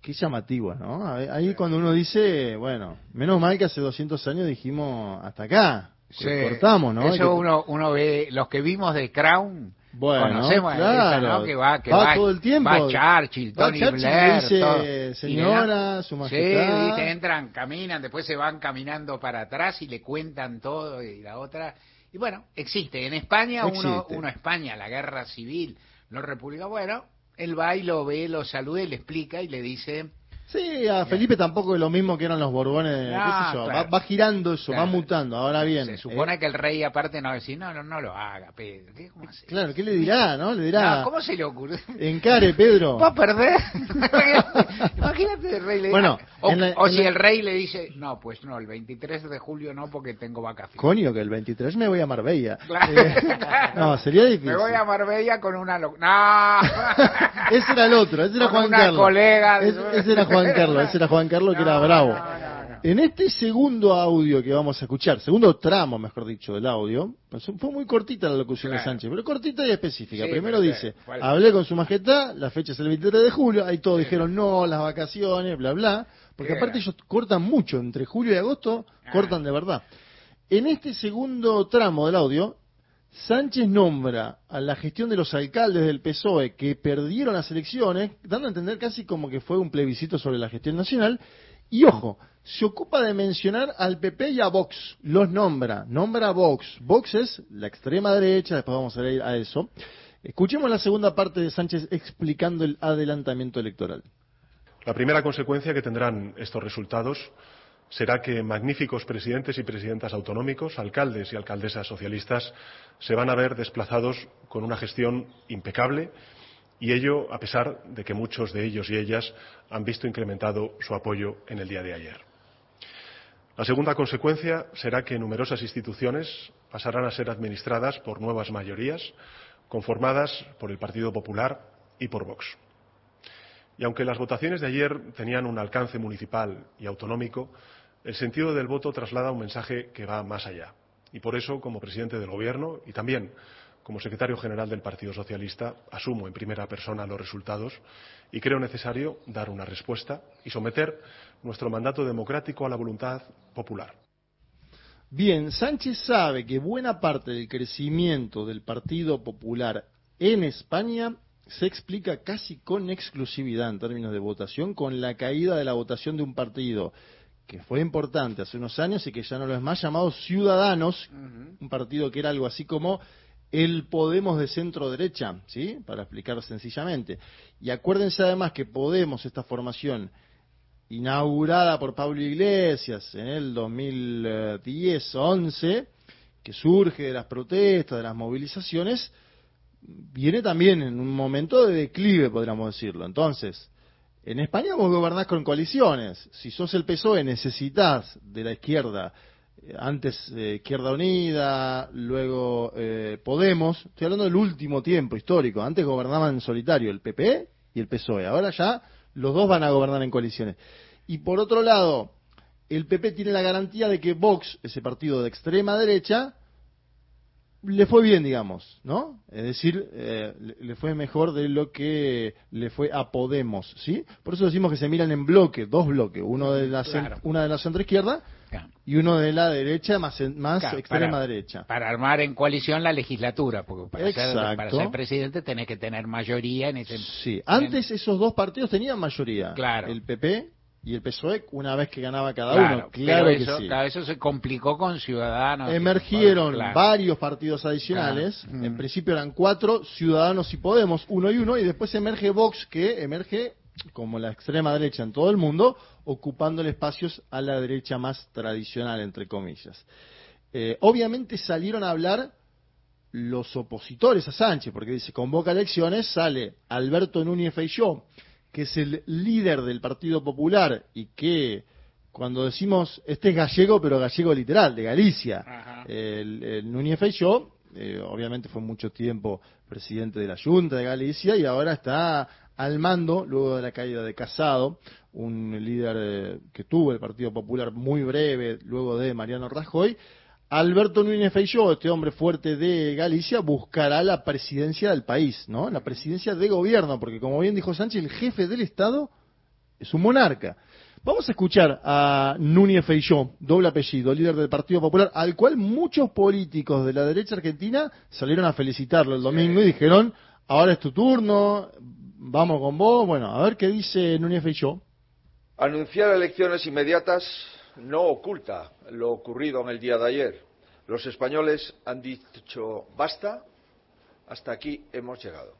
qué llamativo, ¿no? Ahí cuando uno dice, bueno, menos mal que hace 200 años dijimos hasta acá, Sí. cortamos, ¿no? Eso Que- uno, uno ve, los que vimos de Crown, Bueno, conocemos claro. esa, ¿no? Que va, que Va va, todo el tiempo. va Churchill, Va Tony Churchill, Blair, dice, todo. "Señora, Y su Sí, majestad". viste, entran, caminan, después se van caminando para atrás y le cuentan todo y la otra. Y bueno, existe. En España, uno, Existe. uno España, la guerra civil, los republicanos, bueno, él va y lo ve, lo saluda y le explica y le dice, Sí, a Felipe tampoco es lo mismo que eran los Borbones, qué sé yo, claro. va, va girando eso, va Claro. mutando. Ahora bien, Se eh, supone que el rey aparte no va decir, no, no, no lo haga, Pedro. ¿Qué, cómo hace? claro, ¿qué le dirá, no? Le dirá, No, ¿Cómo se le ocurre? encare, Pedro. Va a perder. Imagínate el rey le Bueno, o, la- o si la- el rey le dice, no, pues no, el 23 de julio no porque tengo vacaciones. Coño, que el 23 me voy a Marbella. Claro. Eh, no, sería difícil. Me voy a Marbella con una... lo- No. Ese era el otro, ese era Con Juan una Carlos. colega de- Ese, ese era Juan Carlos, ese era Juan Carlos que era bravo. En este segundo audio que vamos a escuchar, segundo tramo, mejor dicho, del audio, pues fue muy cortita la locución de. Sánchez, pero cortita y específica. Sí, Primero dice, ¿cuál? hablé con su majestad, la fecha es el 23 de julio, ahí todos dijeron no, las vacaciones, bla, bla, porque ¿Qué aparte ellos cortan mucho, entre julio y agosto, Ah. cortan de verdad. En este segundo tramo del audio, Sánchez nombra a la gestión de los alcaldes del PSOE que perdieron las elecciones, dando a entender casi como que fue un plebiscito sobre la gestión nacional. Y ojo, se ocupa de mencionar al PP y a Vox, los nombra, nombra a Vox. Vox es la extrema derecha, después vamos a ir a eso. Escuchemos la segunda parte de Sánchez explicando el adelantamiento electoral. La primera consecuencia que tendrán estos resultados será que magníficos presidentes y presidentas autonómicos, alcaldes y alcaldesas socialistas, se van a ver desplazados con una gestión impecable y ello a pesar de que muchos de ellos y ellas han visto incrementado su apoyo en el día de ayer. La segunda consecuencia será que numerosas instituciones pasarán a ser administradas por nuevas mayorías conformadas por el Partido Popular y por Vox. Y aunque las votaciones de ayer tenían un alcance municipal y autonómico, el sentido del voto traslada un mensaje que va más allá. Y por eso, como presidente del Gobierno y también como secretario general del Partido Socialista, asumo en primera persona los resultados y creo necesario dar una respuesta y someter nuestro mandato democrático a la voluntad popular. Bien, Sánchez sabe que buena parte del crecimiento del Partido Popular en España se explica casi con exclusividad en términos de votación con la caída de la votación de un partido que fue importante hace unos años y que ya no lo es más llamado Ciudadanos, un partido que era algo así como el Podemos de centro derecha, ¿sí? Para explicarlo sencillamente. Y acuérdense además que Podemos, esta formación inaugurada por Pablo Iglesias en el 2010-11, que surge de las protestas, de las movilizaciones, viene también en un momento de declive, podríamos decirlo. Entonces, en España vos gobernás con coaliciones. Si sos el PSOE necesitas de la izquierda, eh, antes eh, Izquierda Unida, luego eh, Podemos, estoy hablando del último tiempo histórico, antes gobernaban en solitario el PP y el PSOE, ahora ya los dos van a gobernar en coaliciones. Y por otro lado, el PP tiene la garantía de que Vox, ese partido de extrema derecha, le fue bien, digamos, ¿no? Es decir, eh, le- fue mejor de lo que le fue a Podemos, ¿sí? Por eso decimos que se miran en bloque, dos bloques, uno de la Claro. una de la centroizquierda Claro. y uno de la derecha más más Claro, extrema para- derecha. Para armar en coalición la legislatura, porque para ser, Exacto. para ser presidente tenés que tener mayoría en ese... Sí, antes esos dos partidos tenían mayoría, Claro. el PP y el PSOE, una vez que ganaba cada Claro, uno, claro pero que eso, sí. claro, eso se complicó con Ciudadanos. Emergieron Claro. varios partidos adicionales, Claro. en principio eran cuatro, Ciudadanos y Podemos, uno y uno, y después emerge Vox, que emerge como la extrema derecha en todo el mundo, ocupándole espacios a la derecha más tradicional, entre comillas. Eh, obviamente salieron a hablar los opositores a Sánchez, porque dice, convoca elecciones, sale Alberto Núñez Feijóo, que es el líder del Partido Popular y que cuando decimos, este es gallego, pero gallego literal, de Galicia, el, el Núñez Feijóo, eh, obviamente fue mucho tiempo presidente de la Junta de Galicia y ahora está al mando, luego de la caída de Casado, un líder eh, que tuvo el Partido Popular muy breve, luego de Mariano Rajoy, Alberto Núñez Feijóo, este hombre fuerte de Galicia, buscará la presidencia del país, ¿no? La presidencia de gobierno, porque como bien dijo Sánchez, el jefe del Estado es un monarca. Vamos a escuchar a Núñez Feijóo, doble apellido, líder del Partido Popular, al cual muchos políticos de la derecha argentina salieron a felicitarlo el domingo y dijeron, ahora es tu turno, vamos con vos. Bueno, a ver qué dice Núñez Feijóo. Anunciar elecciones inmediatas no oculta lo ocurrido en el día de ayer. Los españoles han dicho basta, hasta aquí hemos llegado.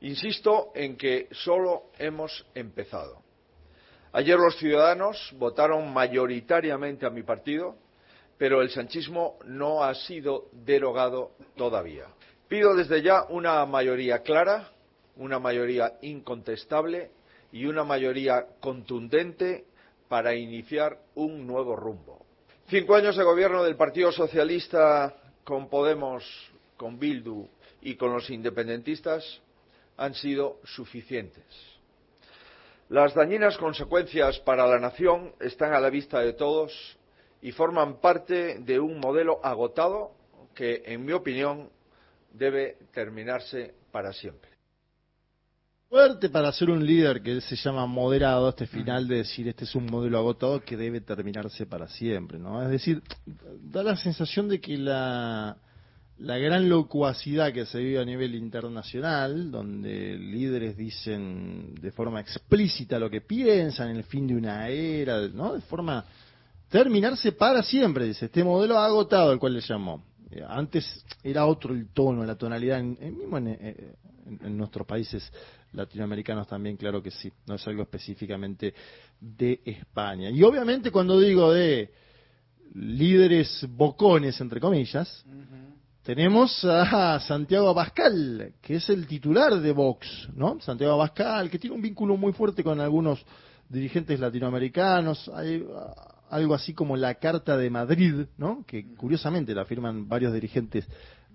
Insisto en que solo hemos empezado. Ayer los ciudadanos votaron mayoritariamente a mi partido, pero el sanchismo no ha sido derogado todavía. Pido desde ya una mayoría clara, una mayoría incontestable y una mayoría contundente para iniciar un nuevo rumbo. Cinco años de gobierno del Partido Socialista con Podemos, con Bildu y con los independentistas han sido suficientes. Las dañinas consecuencias para la nación están a la vista de todos y forman parte de un modelo agotado que, en mi opinión, debe terminarse para siempre. Fuerte para ser un líder que se llama moderado, este final de decir este es un modelo agotado que debe terminarse para siempre, ¿no? Es decir, da la sensación de que la, la gran locuacidad que se vive a nivel internacional, donde líderes dicen de forma explícita lo que piensan, en el fin de una era, ¿no? De forma terminarse para siempre, dice, este modelo agotado al cual le llamó. Eh, Antes era otro el tono, la tonalidad, en, en- mismo en, eh, en- en nuestros países latinoamericanos también, claro que sí, no es algo específicamente de España. Y obviamente cuando digo de líderes bocones, entre comillas, tenemos a Santiago Abascal, que es el titular de Vox, ¿no? Santiago Abascal, que tiene un vínculo muy fuerte con algunos dirigentes latinoamericanos, hay algo así como la Carta de Madrid, ¿no? Que curiosamente la firman varios dirigentes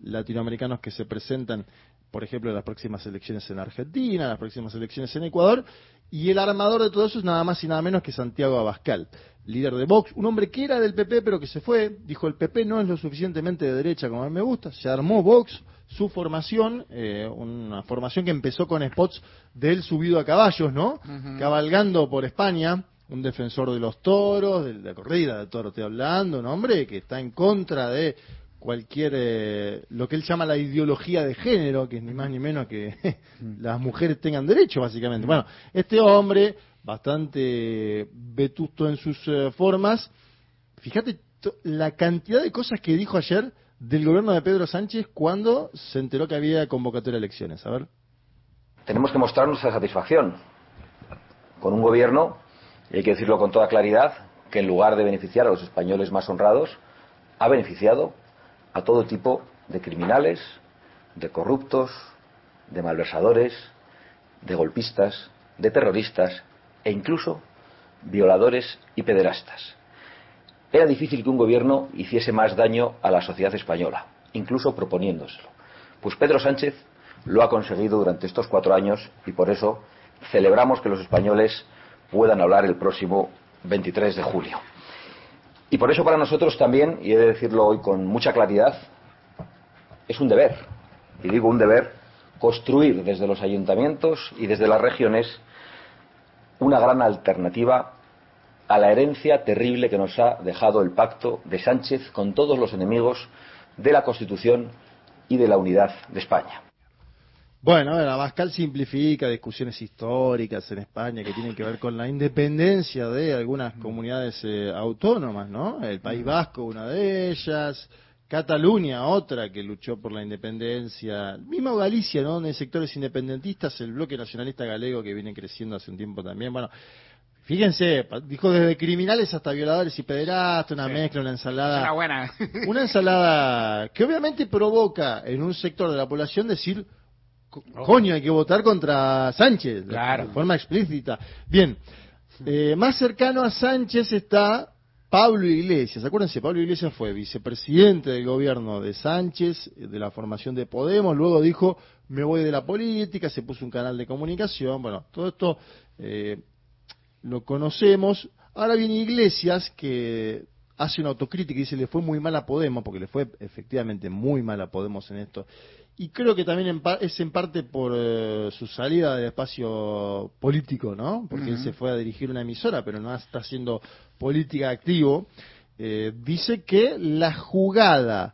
latinoamericanos que se presentan, por ejemplo, en las próximas elecciones en Argentina, las próximas elecciones en Ecuador, y el armador de todo eso es nada más y nada menos que Santiago Abascal, líder de Vox, un hombre que era del PP pero que se fue, dijo el PP no es lo suficientemente de derecha como a mí me gusta, se armó Vox, su formación, eh, una formación que empezó con spots de él subido a caballos, ¿no? Cabalgando por España, un defensor de los toros, de la corrida de toros estoy hablando, un hombre que está en contra de cualquier, eh, lo que él llama la ideología de género, que es ni más ni menos que las mujeres tengan derecho, básicamente. Bueno, este hombre, bastante vetusto en sus eh, formas, fíjate la cantidad de cosas que dijo ayer del gobierno de Pedro Sánchez cuando se enteró que había convocatoria de elecciones. A ver. tenemos que mostrar nuestra satisfacción con un gobierno, y hay que decirlo con toda claridad, que en lugar de beneficiar a los españoles más honrados, ha beneficiado a todo tipo de criminales, de corruptos, de malversadores, de golpistas, de terroristas e incluso violadores y pederastas. Era difícil que un gobierno hiciese más daño a la sociedad española, incluso proponiéndoselo. Pues Pedro Sánchez lo ha conseguido durante estos cuatro años y por eso celebramos que los españoles puedan hablar el próximo 23 de julio. Y por eso para nosotros también, y he de decirlo hoy con mucha claridad, es un deber, y digo un deber, construir desde los ayuntamientos y desde las regiones una gran alternativa a la herencia terrible que nos ha dejado el pacto de Sánchez con todos los enemigos de la Constitución y de la unidad de España. Bueno, ver, Abascal simplifica discusiones históricas en España que tienen que ver con la independencia de algunas comunidades eh, autónomas, ¿no? El País Vasco, una de ellas, Cataluña, otra que luchó por la independencia, mismo Galicia, ¿no? Donde hay sectores independentistas, el bloque nacionalista galego que viene creciendo hace un tiempo también. Bueno, fíjense, dijo desde criminales hasta violadores y pederastas, una mezcla, una ensalada. Una buena. Una ensalada que obviamente provoca en un sector de la población decir, co- coño, hay que votar contra Sánchez, Claro. de forma explícita. Bien, eh, más cercano a Sánchez está Pablo Iglesias. Acuérdense, Pablo Iglesias fue vicepresidente del gobierno de Sánchez, eh, de la formación de Podemos, luego dijo, me voy de la política, se puso un canal de comunicación, bueno, todo esto eh, lo conocemos. Ahora viene Iglesias que hace una autocrítica y dice le fue muy mal a Podemos, porque le fue efectivamente muy mal a Podemos en esto. Y creo que también en es en parte por eh, su salida del espacio político, ¿no? Porque él se fue a dirigir una emisora, pero no está haciendo política activo. Eh, dice que la jugada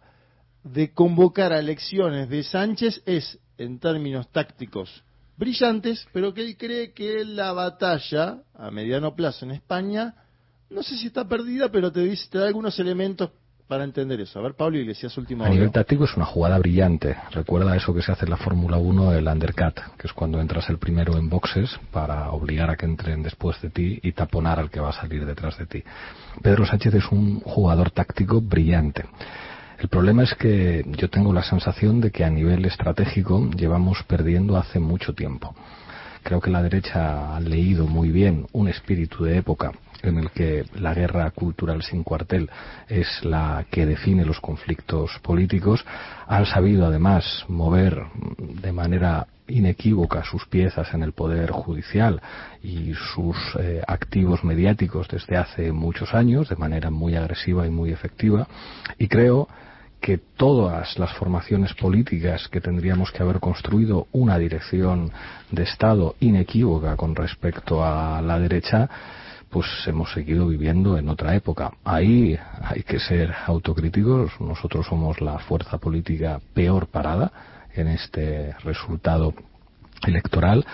de convocar a elecciones de Sánchez es, en términos tácticos, brillantes, pero que él cree que la batalla a mediano plazo en España, no sé si está perdida, pero te dice, te da algunos elementos para entender eso. A ver, Pablo Iglesias, último. A nivel táctico es una jugada brillante. Recuerda eso que se hace en la Fórmula 1, el undercut, que es cuando entras el primero en boxes para obligar a que entren después de ti y taponar al que va a salir detrás de ti. Pedro Sánchez es un jugador táctico brillante. El problema es que yo tengo la sensación de que a nivel estratégico llevamos perdiendo hace mucho tiempo. Creo que la derecha ha leído muy bien un espíritu de época en el que la guerra cultural sin cuartel es la que define los conflictos políticos, han sabido además mover de manera inequívoca sus piezas en el poder judicial y sus eh, activos mediáticos desde hace muchos años de manera muy agresiva y muy efectiva. Y creo que todas las formaciones políticas que tendríamos que haber construido una dirección de Estado inequívoca con respecto a la derecha, pues hemos seguido viviendo en otra época. Ahí hay que ser autocríticos. Nosotros somos la fuerza política peor parada en este resultado electoral.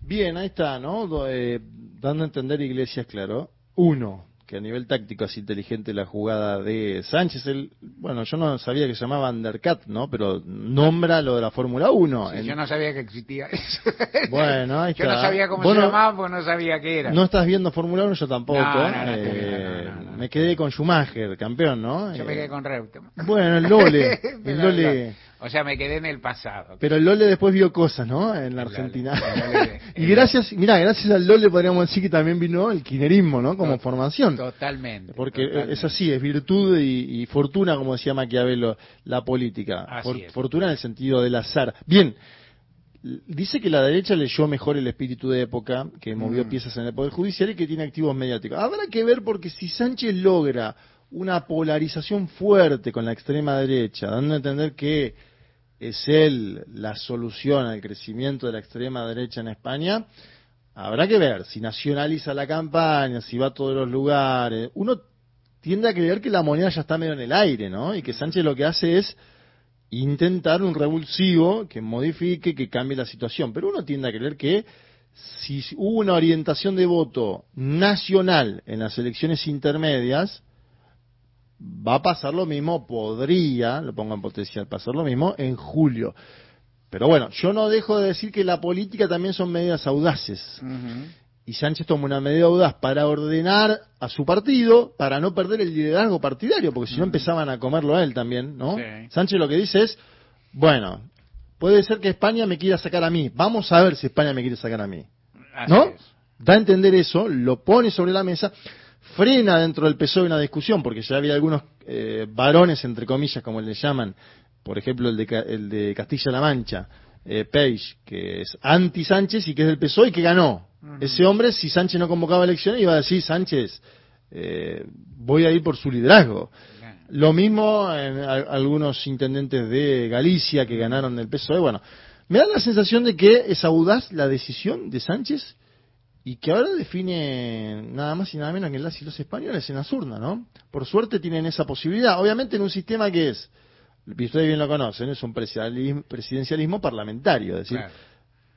Bien, ahí está, ¿no? Eh, dando a entender Iglesias, claro. Uno, que a nivel táctico es inteligente la jugada de Sánchez. El, bueno, yo no sabía que se llamaba Undercut, ¿no? Pero nombra lo de la Fórmula 1. Yo no sabía que existía eso. Bueno, ahí está. Yo no sabía cómo se llamaba porque no sabía qué era. No estás viendo Fórmula 1, yo tampoco. eh, me quedé con Schumacher, campeón, ¿no? Yo me Eh, quedé con Reutemann. Bueno, el Lole. el Lole. O sea, me quedé en el pasado. Pero el Lole después vio cosas, ¿no? En la Argentina. Lole. y gracias, mira, gracias al Lole podríamos decir que también vino el kirchnerismo, ¿no? Como formación. Totalmente. Porque totalmente. es así, es virtud y, y fortuna, como decía Maquiavelo, la política. Así es. Fortuna en el sentido del azar. Bien, dice que la derecha leyó mejor el espíritu de época, que movió Mm. piezas en el Poder Judicial y que tiene activos mediáticos. Habrá que ver porque si Sánchez logra una polarización fuerte con la extrema derecha, dando a entender que es él la solución al crecimiento de la extrema derecha en España, habrá que ver si nacionaliza la campaña, si va a todos los lugares. Uno tiende a creer que la moneda ya está medio en el aire, ¿no? Y que Sánchez lo que hace es intentar un revulsivo que modifique, que cambie la situación. Pero uno tiende a creer que si hubo una orientación de voto nacional en las elecciones intermedias, va a pasar lo mismo, podría, lo pongo en potencial, pasar lo mismo en julio. Pero bueno, yo no dejo de decir que la política también son medidas audaces. Y Sánchez toma una medida audaz para ordenar a su partido, para no perder el liderazgo partidario, porque si no empezaban a comerlo a él también, ¿no? Sí. Sánchez lo que dice es, bueno, puede ser que España me quiera sacar a mí, vamos a ver si España me quiere sacar a mí. Así ¿No? es. Da a entender eso, lo pone sobre la mesa, frena dentro del PSOE una discusión, porque ya había algunos eh, varones, entre comillas, como le llaman, por ejemplo el de, el de Castilla-La Mancha, eh, Page, que es anti-Sánchez y que es del PSOE y que ganó. Ese hombre, si Sánchez no convocaba elecciones, iba a decir, Sánchez, eh, voy a ir por su liderazgo. Lo mismo en a- algunos intendentes de Galicia que ganaron el PSOE. Bueno, me da la sensación de que es audaz la decisión de Sánchez y que ahora define nada más y nada menos que las y los españoles en las urnas, ¿no? Por suerte tienen esa posibilidad. Obviamente en un sistema que es, y ustedes bien lo conocen, es un presidencialismo, parlamentario, es decir, Claro.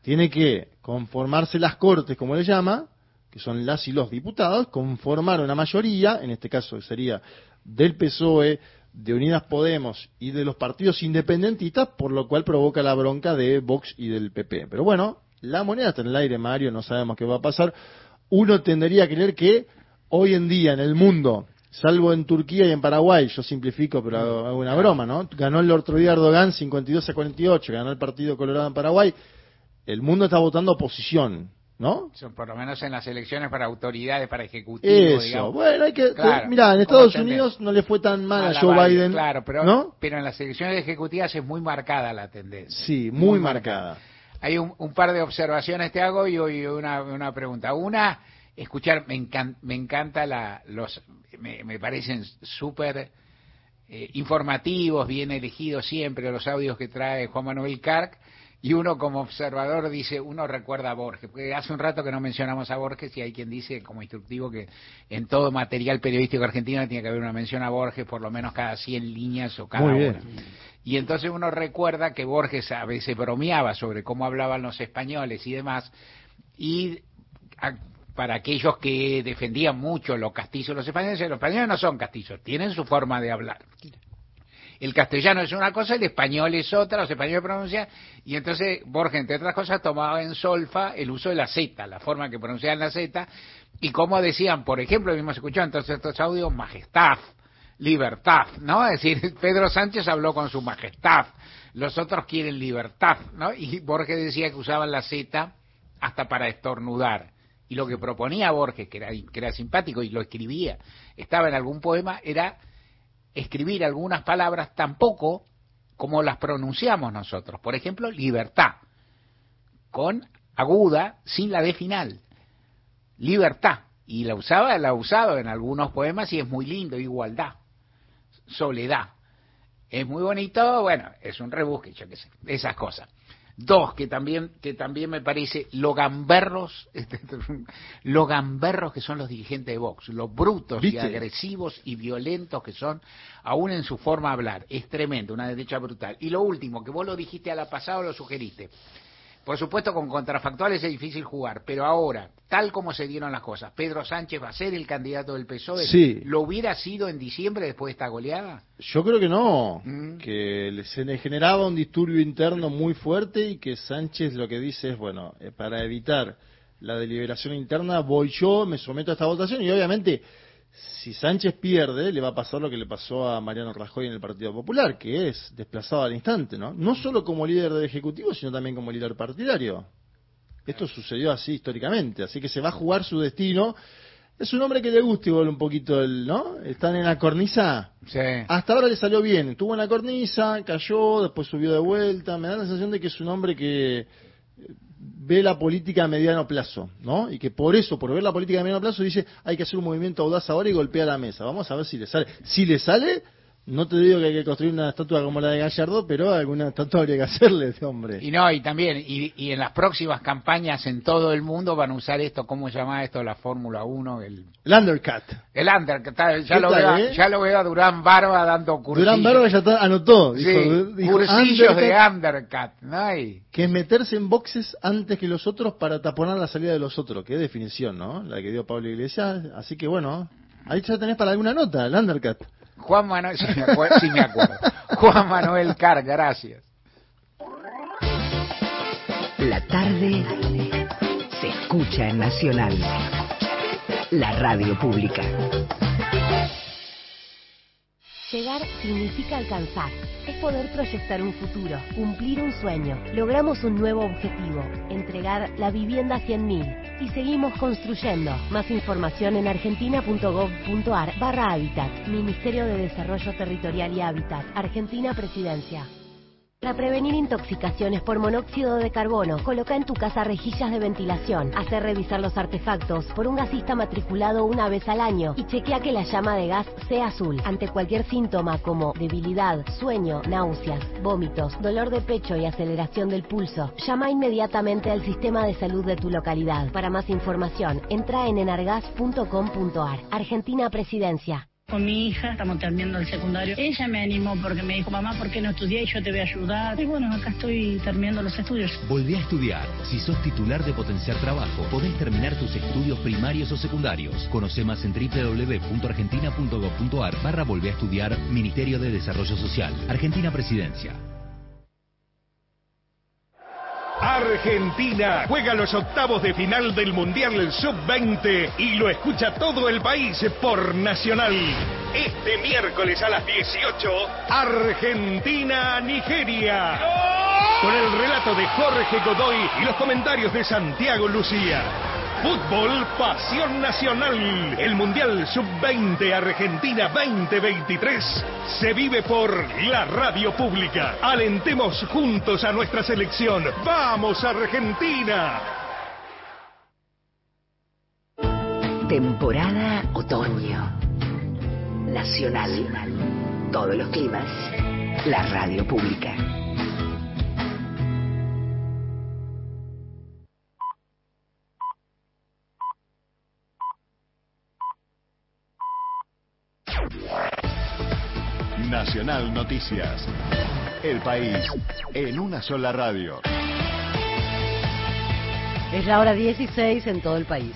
tiene que conformarse las cortes, como le llama, que son las y los diputados, conformar una mayoría, en este caso sería del PSOE, de Unidas Podemos y de los partidos independentistas, por lo cual provoca la bronca de Vox y del PP. Pero bueno, la moneda está en el aire, Mario, no sabemos qué va a pasar. Uno tendría que creer que hoy en día en el mundo, salvo en Turquía y en Paraguay, yo simplifico, pero hago una broma, ¿no? Ganó el otro día Erdogan 52 a 48, ganó el Partido Colorado en Paraguay. El mundo está votando oposición, ¿no? Son por lo menos en las elecciones para autoridades, para ejecutivos, Eso, digamos. bueno, hay que... Claro, mira, en Estados Unidos no le fue tan mal a Joe Biden, Biden, Claro, pero, ¿no? pero en las elecciones ejecutivas es muy marcada la tendencia. Sí, muy, marcada. Hay un, un par de observaciones te hago y hoy una, una pregunta. Una, escuchar, me, encan- me encanta la, los, me, me parecen súper eh, informativos, bien elegidos siempre los audios que trae Juan Manuel Carc. Y uno como observador dice, uno recuerda a Borges, porque hace un rato que no mencionamos a Borges y hay quien dice como instructivo que en todo material periodístico argentino tiene que haber una mención a Borges por lo menos cada 100 líneas o cada una. Y entonces uno recuerda que Borges a veces bromeaba sobre cómo hablaban los españoles y demás, y para aquellos que defendían mucho los castizos, los españoles, los españoles no son castizos, tienen su forma de hablar. El castellano es una cosa, el español es otra, los españoles pronuncian, y entonces Borges, entre otras cosas, tomaba en solfa el uso de la Z, la forma que pronunciaban la Z, y como decían, por ejemplo, hemos escuchado entonces estos audios, majestad, libertad, ¿no? Es decir, Pedro Sánchez habló con su majestad, los otros quieren libertad, ¿no? Y Borges decía que usaban la Z hasta para estornudar. Y lo que proponía Borges, que era, que era simpático y lo escribía, estaba en algún poema, era escribir algunas palabras tampoco como las pronunciamos nosotros. Por ejemplo, libertad, con aguda, sin la D final. Libertad. Y la usaba, la ha usado en algunos poemas y es muy lindo. Igualdad. Soledad. Es muy bonito, bueno, es un rebusque, yo qué sé, esas cosas. Dos, que también, que también me parece, los gamberros, este, los gamberros que son los dirigentes de Vox, los brutos y agresivos y violentos que son, aún en su forma de hablar. Es tremendo, una derecha brutal. Y lo último, que vos lo dijiste a la pasada o lo sugeriste. Por supuesto, con contrafactuales es difícil jugar, pero ahora, tal como se dieron las cosas, Pedro Sánchez va a ser el candidato del PSOE. Sí. ¿Lo hubiera sido en diciembre después de esta goleada? Yo creo que no, Mm. que se le generaba un disturbio interno muy fuerte y que Sánchez lo que dice es, bueno, eh, para evitar la deliberación interna voy yo, me someto a esta votación y obviamente si Sánchez pierde le va a pasar lo que le pasó a Mariano Rajoy en el Partido Popular, que es desplazado al instante, ¿no? No solo como líder del Ejecutivo, sino también como líder partidario. Esto sucedió así históricamente, así que se va a jugar su destino. Es un hombre que le gusta igual un poquito el, ¿no? Están en la cornisa. Sí. Hasta ahora le salió bien. Estuvo en la cornisa, cayó, después subió de vuelta. Me da la sensación de que es un hombre que ve la política a mediano plazo, ¿no? Y que por eso, por ver la política a mediano plazo, dice hay que hacer un movimiento audaz ahora y golpea la mesa. Vamos a ver si le sale. Si le sale, no te digo que hay que construir una estatua como la de Gallardo, pero alguna estatua habría que hacerle a este hombre. Y no, y también, y, y en las próximas campañas en todo el mundo van a usar esto, ¿cómo se llama esto? La Fórmula 1, el, El undercut. el under, que está- ya, ¿Qué lo tal, veo, eh? ya lo veo a Durán Barba dando cursillos. Durán Barba ya está- anotó. Sí, dijo, cursillos de undercut, undercut, ¿no? Y- que es meterse en boxes antes que los otros para taponar la salida de los otros. Qué definición, ¿no? La que dio Pablo Iglesias. Así que bueno, ahí ya tenés para alguna nota, el undercut. Juan Manuel, sí me, acuerdo, sí me acuerdo. Juan Manuel Car, gracias. La tarde se escucha en Nacional, la radio pública. Llegar significa alcanzar. Es poder proyectar un futuro, cumplir un sueño. Logramos un nuevo objetivo, entregar la vivienda a 100.000. Y seguimos construyendo. Más información en argentina.gov.ar barra Hábitat. Ministerio de Desarrollo Territorial y Hábitat. Argentina Presidencia. Para prevenir intoxicaciones por monóxido de carbono, coloca en tu casa rejillas de ventilación, hacer revisar los artefactos por un gasista matriculado una vez al año y chequea que la llama de gas sea azul. Ante cualquier síntoma como debilidad, sueño, náuseas, vómitos, dolor de pecho y aceleración del pulso, llama inmediatamente al sistema de salud de tu localidad. Para más información, entra en enargas.com.ar. Argentina Presidencia. Con mi hija, estamos terminando el secundario. Ella me animó porque me dijo, mamá, ¿por qué no estudié yo te voy a ayudar? Y bueno, acá estoy terminando los estudios. Volvé a estudiar. Si sos titular de Potenciar Trabajo, podés terminar tus estudios primarios o secundarios. Conoce más en www.argentina.gov.ar barra Volvé a estudiar Ministerio de Desarrollo Social. Argentina Presidencia. Argentina juega los octavos de final del Mundial Sub-20 y lo escucha todo el país por Nacional. Este miércoles a las 18, Argentina-Nigeria. Con el relato de Jorge Godoy y los comentarios de Santiago Lucía. Fútbol, pasión nacional. El Mundial Sub-20 Argentina 2023 se vive por la radio pública. Alentemos juntos a nuestra selección. ¡Vamos, Argentina! Temporada otoño. Nacional. Todos los climas. La radio pública. Nacional Noticias. El país en una sola radio. Es la hora 16 en todo el país.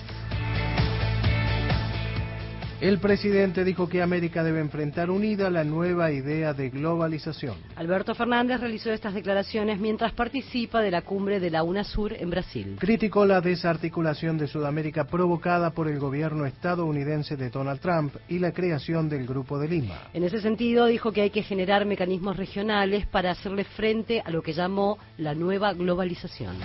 El presidente dijo que América debe enfrentar unida la nueva idea de globalización. Alberto Fernández realizó estas declaraciones mientras participa de la cumbre de la UNASUR en Brasil. Criticó la desarticulación de Sudamérica provocada por el gobierno estadounidense de Donald Trump y la creación del Grupo de Lima. En ese sentido, dijo que hay que generar mecanismos regionales para hacerle frente a lo que llamó la nueva globalización.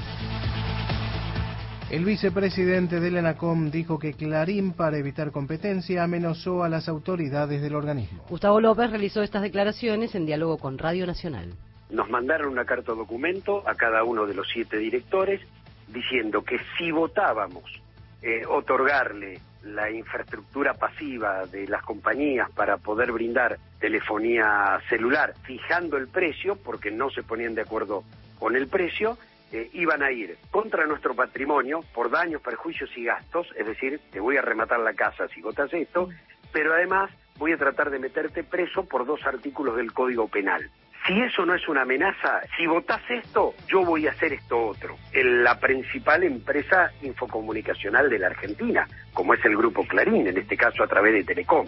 El vicepresidente del ENACOM dijo que Clarín, para evitar competencia, amenazó a las autoridades del organismo. Gustavo López realizó estas declaraciones en diálogo con Radio Nacional. Nos mandaron una carta documento a cada uno de los siete directores diciendo que si votábamos eh, otorgarle la infraestructura pasiva de las compañías para poder brindar telefonía celular, fijando el precio, porque no se ponían de acuerdo con el precio, eh, iban a ir contra nuestro patrimonio por daños, perjuicios y gastos, es decir, te voy a rematar la casa si votas esto, pero además voy a tratar de meterte preso por dos artículos del Código Penal. Si eso no es una amenaza, si votás esto, yo voy a hacer esto otro. El- la principal empresa infocomunicacional de la Argentina, como es el Grupo Clarín, en este caso a través de Telecom.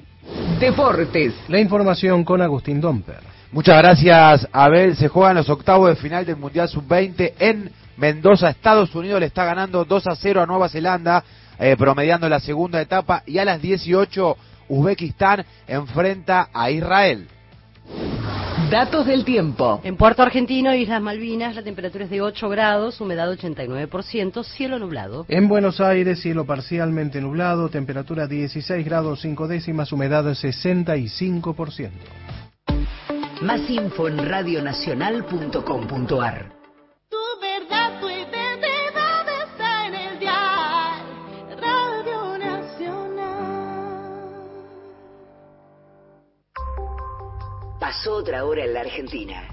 Deportes. La información con Agustín Domper. Muchas gracias, Abel. Se juegan los octavos de final del Mundial Sub-20 en Mendoza. Estados Unidos le está ganando 2 a 0 a Nueva Zelanda, eh, promediando la segunda etapa. Y a las 18, Uzbekistán enfrenta a Israel. Datos del tiempo. En Puerto Argentino, Islas Malvinas, la temperatura es de 8 grados, humedad 89%, cielo nublado. En Buenos Aires, cielo parcialmente nublado, temperatura 16 grados 5 décimas, humedad 65%. Más info en radionacional.com.ar. Tu verdad, tu identidad está en el dial. Radio Nacional. Pasó otra hora en la Argentina.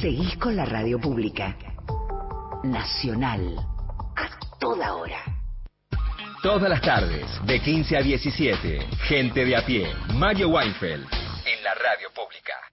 Seguís con la radio pública. Nacional. A toda hora. Todas las tardes, de 15 a 17, gente de a pie, Mario Weinfeld, en la radio pública.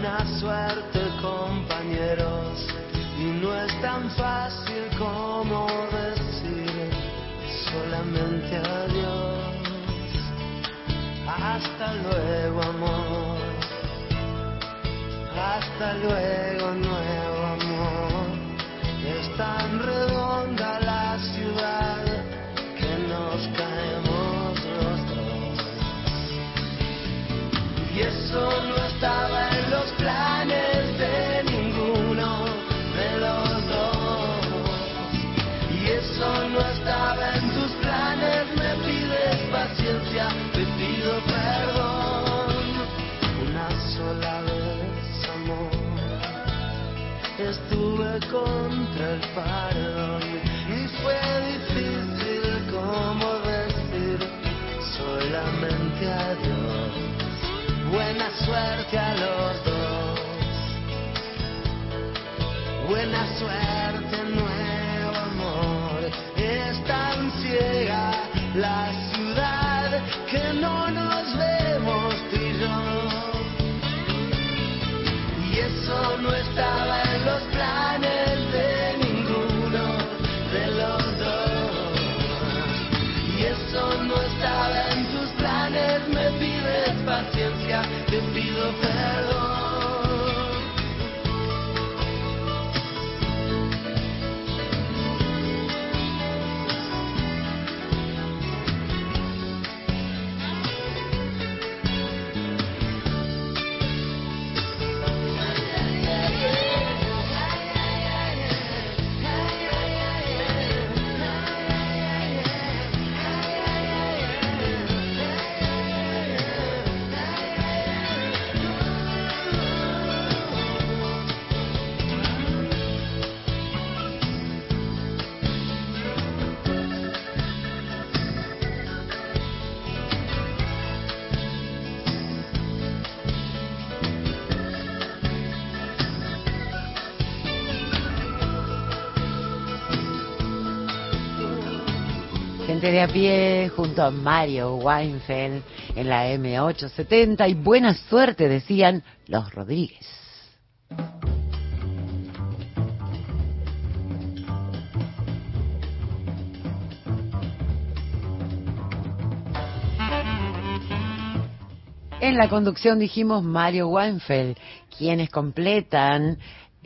Buena suerte compañeros, y no es tan fácil como decir solamente adiós. Hasta luego amor, hasta luego nuevo amor. Y fue difícil como decir solamente adiós. Buena suerte a los dos. Buena suerte, nuevo De a pie junto a Mario Weinfeld en la M870 y buena suerte decían los Rodríguez. En la conducción dijimos Mario Weinfeld, quienes completan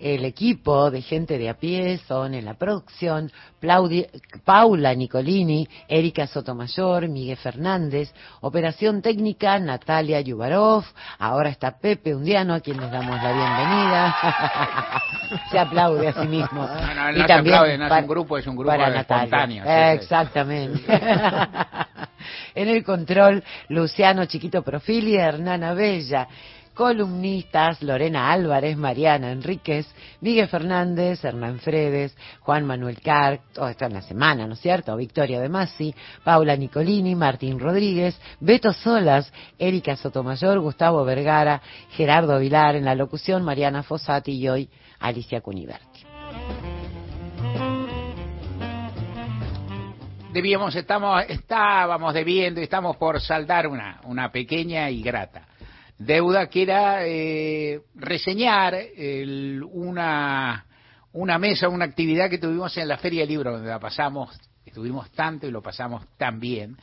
el equipo de gente de a pie son en la producción Plaudi- Paula Nicolini, Erika Sotomayor, Miguel Fernández, operación técnica Natalia Yubarov, ahora está Pepe Undiano a quien les damos la bienvenida. Se aplaude a sí mismo. No, no, Y no se también aplaude, no es un grupo, es un grupo para sí. Exactamente. en el control, Luciano Chiquito Profili y Hernana Bella. Columnistas, Lorena Álvarez, Mariana Enríquez, Miguel Fernández, Hernán Fredes, Juan Manuel Carr, todo esto en la semana, ¿no es cierto? Victoria de Masi, Paula Nicolini, Martín Rodríguez, Beto Solas, Erika Sotomayor, Gustavo Vergara, Gerardo Vilar en la locución, Mariana Fossati y hoy Alicia Cuniberti. debíamos, estamos, estábamos debiendo y estamos por saldar una, una pequeña y grata deuda que era eh, reseñar el- una, una mesa, una actividad que tuvimos en la Feria del Libro, donde la pasamos, estuvimos tanto y lo pasamos tan bien.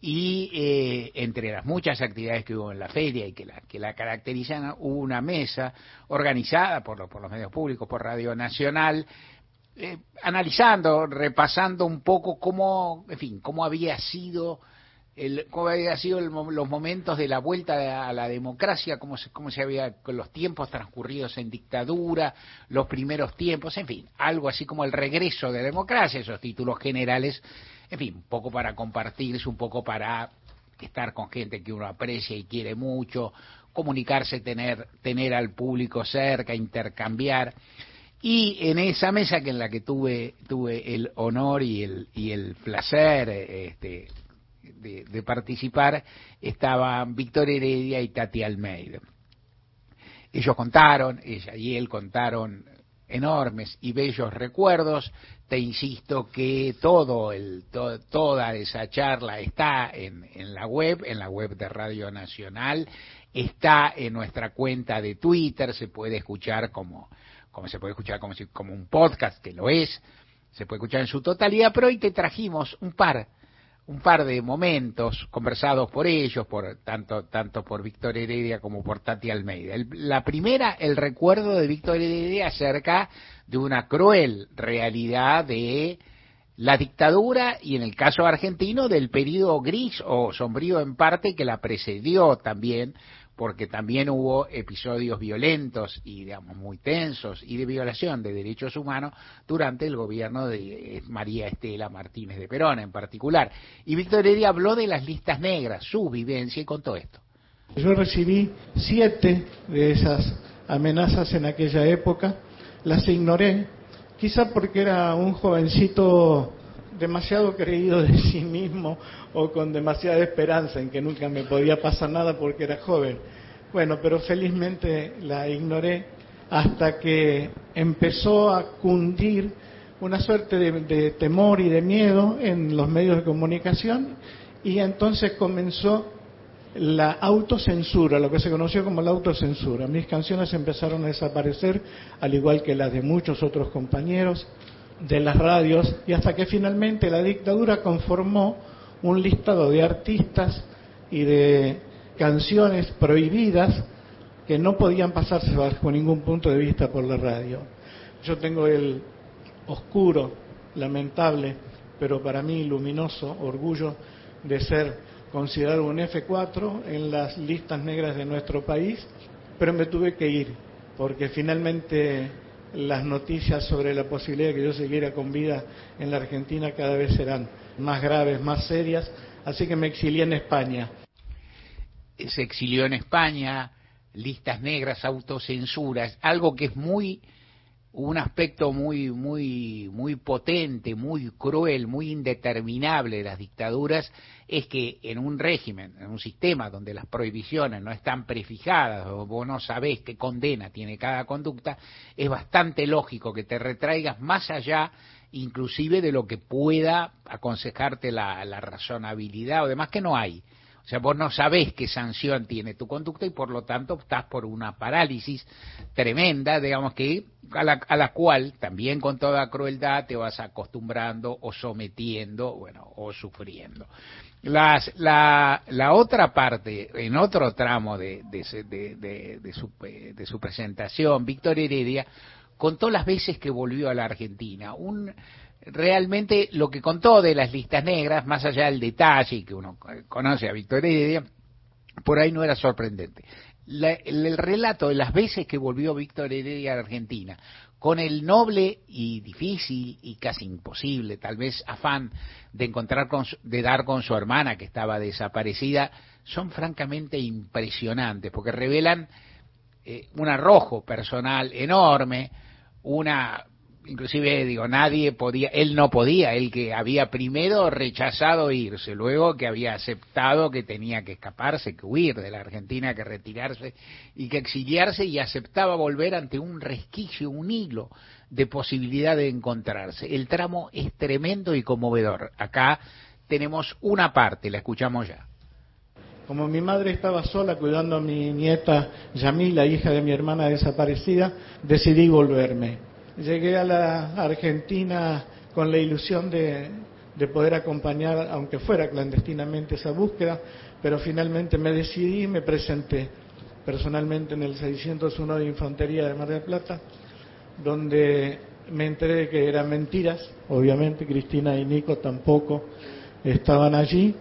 Y eh, entre las muchas actividades que hubo en la feria y que la, que la caracterizan, hubo una mesa organizada por, los- por los medios públicos, por Radio Nacional, eh, analizando, repasando un poco cómo, en fin, cómo había sido el, cómo había sido el los momentos de la vuelta a la democracia, cómo se, cómo se había con los tiempos transcurridos en dictadura, los primeros tiempos, en fin, algo así como el regreso de la democracia, esos títulos generales, en fin, un poco para compartirse, un poco para estar con gente que uno aprecia y quiere mucho, comunicarse, tener, tener al público cerca, intercambiar. Y en esa mesa que en la que tuve, tuve el honor y el, y el placer este, de, participar, estaban Víctor Heredia y Tati Almeida. Ellos contaron, ella y él contaron enormes y bellos recuerdos. Te insisto que todo el, to- toda esa charla está en, en la web, en la web de Radio Nacional, está en nuestra cuenta de Twitter, se puede escuchar como, como se puede escuchar como, si- como un podcast, que lo es, se puede escuchar en su totalidad, pero hoy te trajimos un par un par de momentos conversados por ellos, por tanto tanto por Víctor Heredia como por Tati Almeida. El- la primera, el recuerdo de Víctor Heredia acerca de una cruel realidad de la dictadura y en el caso argentino del periodo gris o sombrío en parte que la precedió también porque también hubo episodios violentos y digamos muy tensos y de violación de derechos humanos durante el gobierno de eh, María Estela Martínez de Perón en particular. Y Víctor Heredia habló de las listas negras, su vivencia y contó esto. Yo recibí siete de esas amenazas en aquella época, las ignoré, quizá porque era un jovencito demasiado creído de sí mismo o con demasiada esperanza en que nunca me podía pasar nada porque era joven. Bueno, pero felizmente la ignoré hasta que empezó a cundir una suerte de, de temor y de miedo en los medios de comunicación y entonces comenzó la autocensura, lo que se conoció como la autocensura. Mis canciones empezaron a desaparecer, al igual que las de muchos otros compañeros de las radios, y hasta que finalmente la dictadura conformó un listado de artistas y de canciones prohibidas que no podían pasarse bajo ningún punto de vista por la radio. Yo tengo el oscuro, lamentable, pero para mí luminoso orgullo de ser considerado un F4 en las listas negras de nuestro país, pero me tuve que ir porque finalmente las noticias sobre la posibilidad de que yo siguiera con vida en la Argentina cada vez serán más graves, más serias, así que me exilié en España. se exilió en España, listas negras, autocensuras, algo que es muy un aspecto muy muy muy potente, muy cruel, muy indeterminable de las dictaduras es que en un régimen, en un sistema donde las prohibiciones no están prefijadas o vos no sabés qué condena tiene cada conducta, es bastante lógico que te retraigas más allá inclusive de lo que pueda aconsejarte la, la razonabilidad o demás que no hay. O sea, vos no sabés qué sanción tiene tu conducta y por lo tanto optás por una parálisis tremenda, digamos que a la, a la cual también con toda crueldad te vas acostumbrando o sometiendo, bueno, o sufriendo. Las, la, la otra parte, en otro tramo de, de, de- de- su, su presentación, Víctor Heredia contó las veces que volvió a la Argentina. Un, realmente lo que contó de las listas negras, más allá del detalle que uno eh, conoce a Víctor Heredia, por ahí no era sorprendente. La- el, el relato de las veces que volvió Víctor Heredia a Argentina, con el noble y difícil y casi imposible, tal vez afán de encontrar con su- de dar con su hermana que estaba desaparecida, son francamente impresionantes porque revelan eh, un arrojo personal enorme, una inclusive digo nadie podía él no podía él que había primero rechazado irse luego que había aceptado que tenía que escaparse que huir de la Argentina que retirarse y que exiliarse y aceptaba volver ante un resquicio un hilo de posibilidad de encontrarse. El tramo es tremendo y conmovedor. Acá tenemos una parte la escuchamos ya. Como mi madre estaba sola cuidando a mi nieta Yamila, hija de mi hermana desaparecida, decidí volverme. Llegué a la Argentina con la ilusión de, de poder acompañar, aunque fuera clandestinamente, esa búsqueda, pero finalmente me decidí y me presenté personalmente en el 601 de Infantería de Mar del Plata, donde me enteré de que eran mentiras, obviamente Cristina y Nico tampoco estaban allí,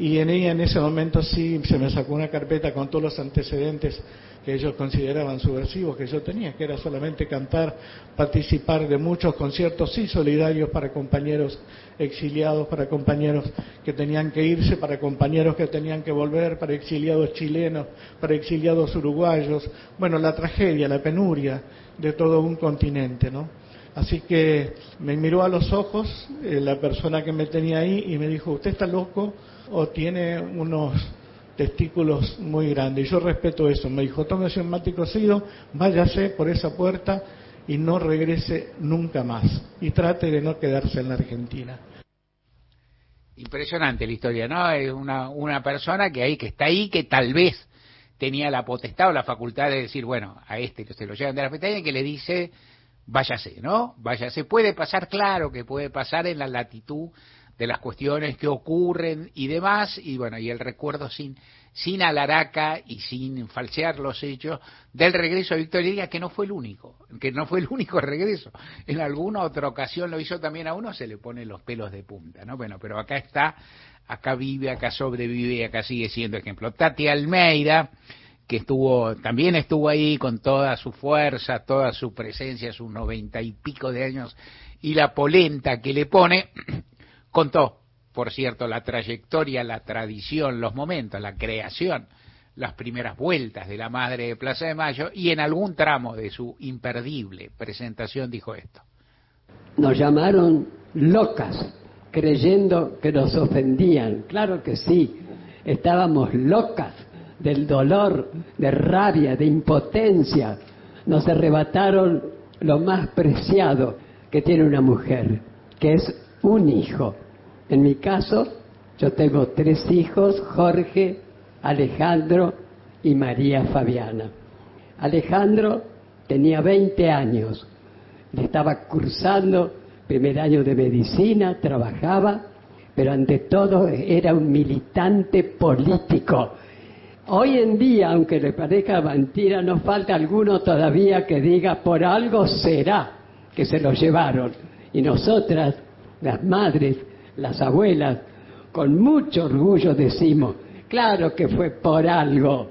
y en ella en ese momento sí se me sacó una carpeta con todos los antecedentes que ellos consideraban subversivos que yo tenía, que era solamente cantar, participar de muchos conciertos, sí solidarios para compañeros exiliados, para compañeros que tenían que irse, para compañeros que tenían que volver, para exiliados chilenos, para exiliados uruguayos, bueno, la tragedia, la penuria de todo un continente, ¿no? Así que me miró a los ojos eh, la persona que me tenía ahí y me dijo, ¿usted está loco o tiene unos testículos muy grandes? Y yo respeto eso. Me dijo, tómese un mate cocido, váyase por esa puerta y no regrese nunca más. Y trate de no quedarse en la Argentina. impresionante la historia, ¿no? Es una, una persona que ahí, que está ahí, que tal vez tenía la potestad o la facultad de decir, bueno, a este que se lo llevan de la pestaña, que le dice, váyase, ¿no? Váyase. Puede pasar, claro que puede pasar en la latitud de las cuestiones que ocurren y demás, y bueno, y el recuerdo sin, sin alaraca y sin falsear los hechos del regreso de Víctor Heredia, que no fue el único, que no fue el único regreso. En alguna otra ocasión lo hizo también a uno, se le pone los pelos de punta, ¿no? Bueno, pero acá está, acá vive, acá sobrevive acá sigue siendo ejemplo. Tati Almeida, que estuvo, también estuvo ahí con toda su fuerza, toda su presencia, sus noventa y pico de años, y la polenta que le pone, contó, por cierto, la trayectoria, la tradición, los momentos, la creación, las primeras vueltas de la madre de Plaza de Mayo, y en algún tramo de su imperdible presentación dijo esto. Nos llamaron locas, creyendo que nos ofendían. Claro que sí, estábamos locas del dolor, de rabia, de impotencia. Nos arrebataron lo más preciado que tiene una mujer, que es un hijo. En mi caso, yo tengo tres hijos, Jorge, Alejandro y María Fabiana. Alejandro tenía 20 años, estaba cursando primer año de medicina, trabajaba, pero ante todo era un militante político. Hoy en día, aunque le parezca mentira, nos falta alguno todavía que diga por algo será que se lo llevaron. Y nosotras, las madres, las abuelas, con mucho orgullo decimos, claro que fue por algo.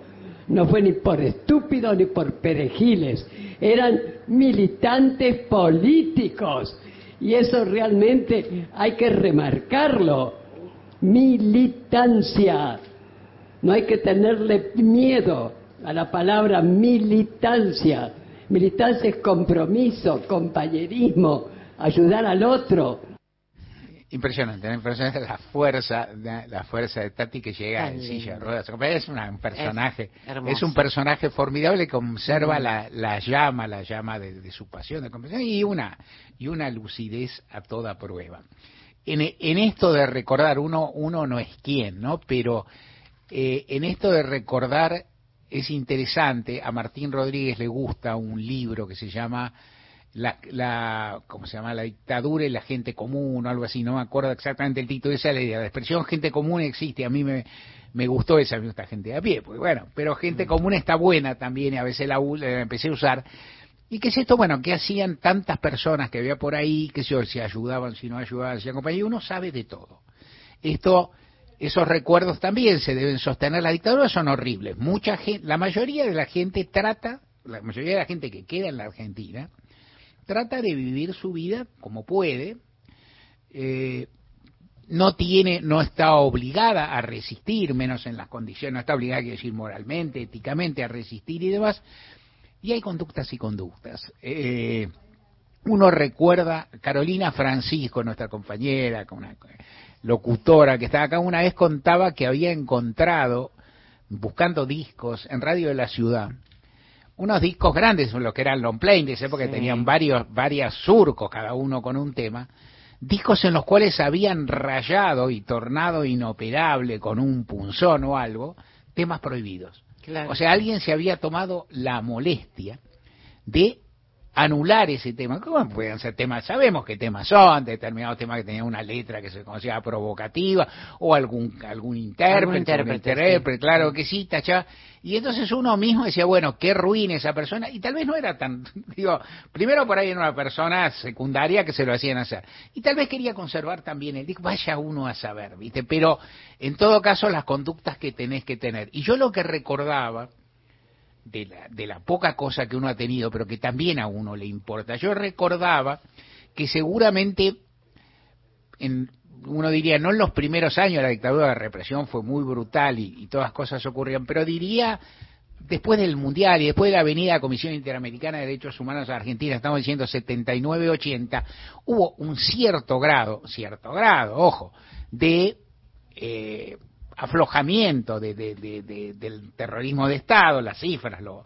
No fue ni por estúpidos ni por perejiles, eran militantes políticos. Y eso realmente hay que remarcarlo. Militancia. No hay que tenerle miedo a la palabra militancia. Militancia es compromiso, compañerismo, ayudar al otro. Impresionante, ¿no? impresionante la fuerza, la fuerza de Tati que llega Tan en silla de ruedas. Es una- un personaje, Es un personaje formidable que conserva Mm. la, la llama, la llama de, de su pasión, de convicción y una y una lucidez a toda prueba. En, en esto de recordar, uno uno no es quien, ¿no? Pero eh, en esto de recordar es interesante. A Martín Rodríguez le gusta un libro que se llama la, la ¿cómo se llama? La dictadura y la gente común o algo así, no me acuerdo exactamente el título, esa es la idea, la expresión gente común existe, a mí me, me gustó esa, me gusta gente de a pie, porque bueno, pero gente común está buena también y a veces la, la empecé a usar. ¿Y qué es esto? Bueno, ¿qué hacían tantas personas que había por ahí, que se, si ayudaban, si no ayudaban, si acompañaban? Y uno sabe de todo. Esto, esos recuerdos también se deben sostener. Las dictaduras son horribles. Mucha gente, la mayoría de la gente trata, la mayoría de la gente que queda en la Argentina, trata de vivir su vida como puede, eh, no tiene, no está obligada a resistir, menos en las condiciones, no está obligada, quiero decir, moralmente, éticamente, a resistir y demás, y hay conductas y conductas. Eh, uno recuerda, Carolina Francisco, nuestra compañera, una locutora que estaba acá, una vez contaba que había encontrado, buscando discos en Radio de la Ciudad, unos discos grandes, lo que eran long play de esa época, Sí. que tenían varios, varias surcos, cada uno con un tema, discos en los cuales habían rayado y tornado inoperable con un punzón o algo, temas prohibidos. Claro. O sea, alguien se había tomado la molestia de anular ese tema. ¿Cómo pueden ser temas? Sabemos qué temas son, determinados temas que tenían una letra que se conocía provocativa, o algún algún intérprete, Algún intérprete, intérprete, sí. claro que sí, tachaba. Y entonces uno mismo decía, bueno, qué ruin esa persona, y tal vez no era tan, digo, primero por ahí era una persona secundaria que se lo hacían hacer, y tal vez quería conservar también el disco, vaya uno a saber, ¿viste? Pero en todo caso las conductas que tenés que tener. Y yo lo que recordaba, de la, de la poca cosa que uno ha tenido, pero que también a uno le importa. Yo recordaba que seguramente, en, uno diría, no en los primeros años la dictadura de represión fue muy brutal y, todas cosas ocurrían, pero diría después del Mundial y después de la venida Comisión Interamericana de Derechos Humanos a Argentina, estamos diciendo 79-80, hubo un cierto grado, cierto grado, ojo, de eh, aflojamiento de, de- de- de- del terrorismo de Estado, las cifras lo,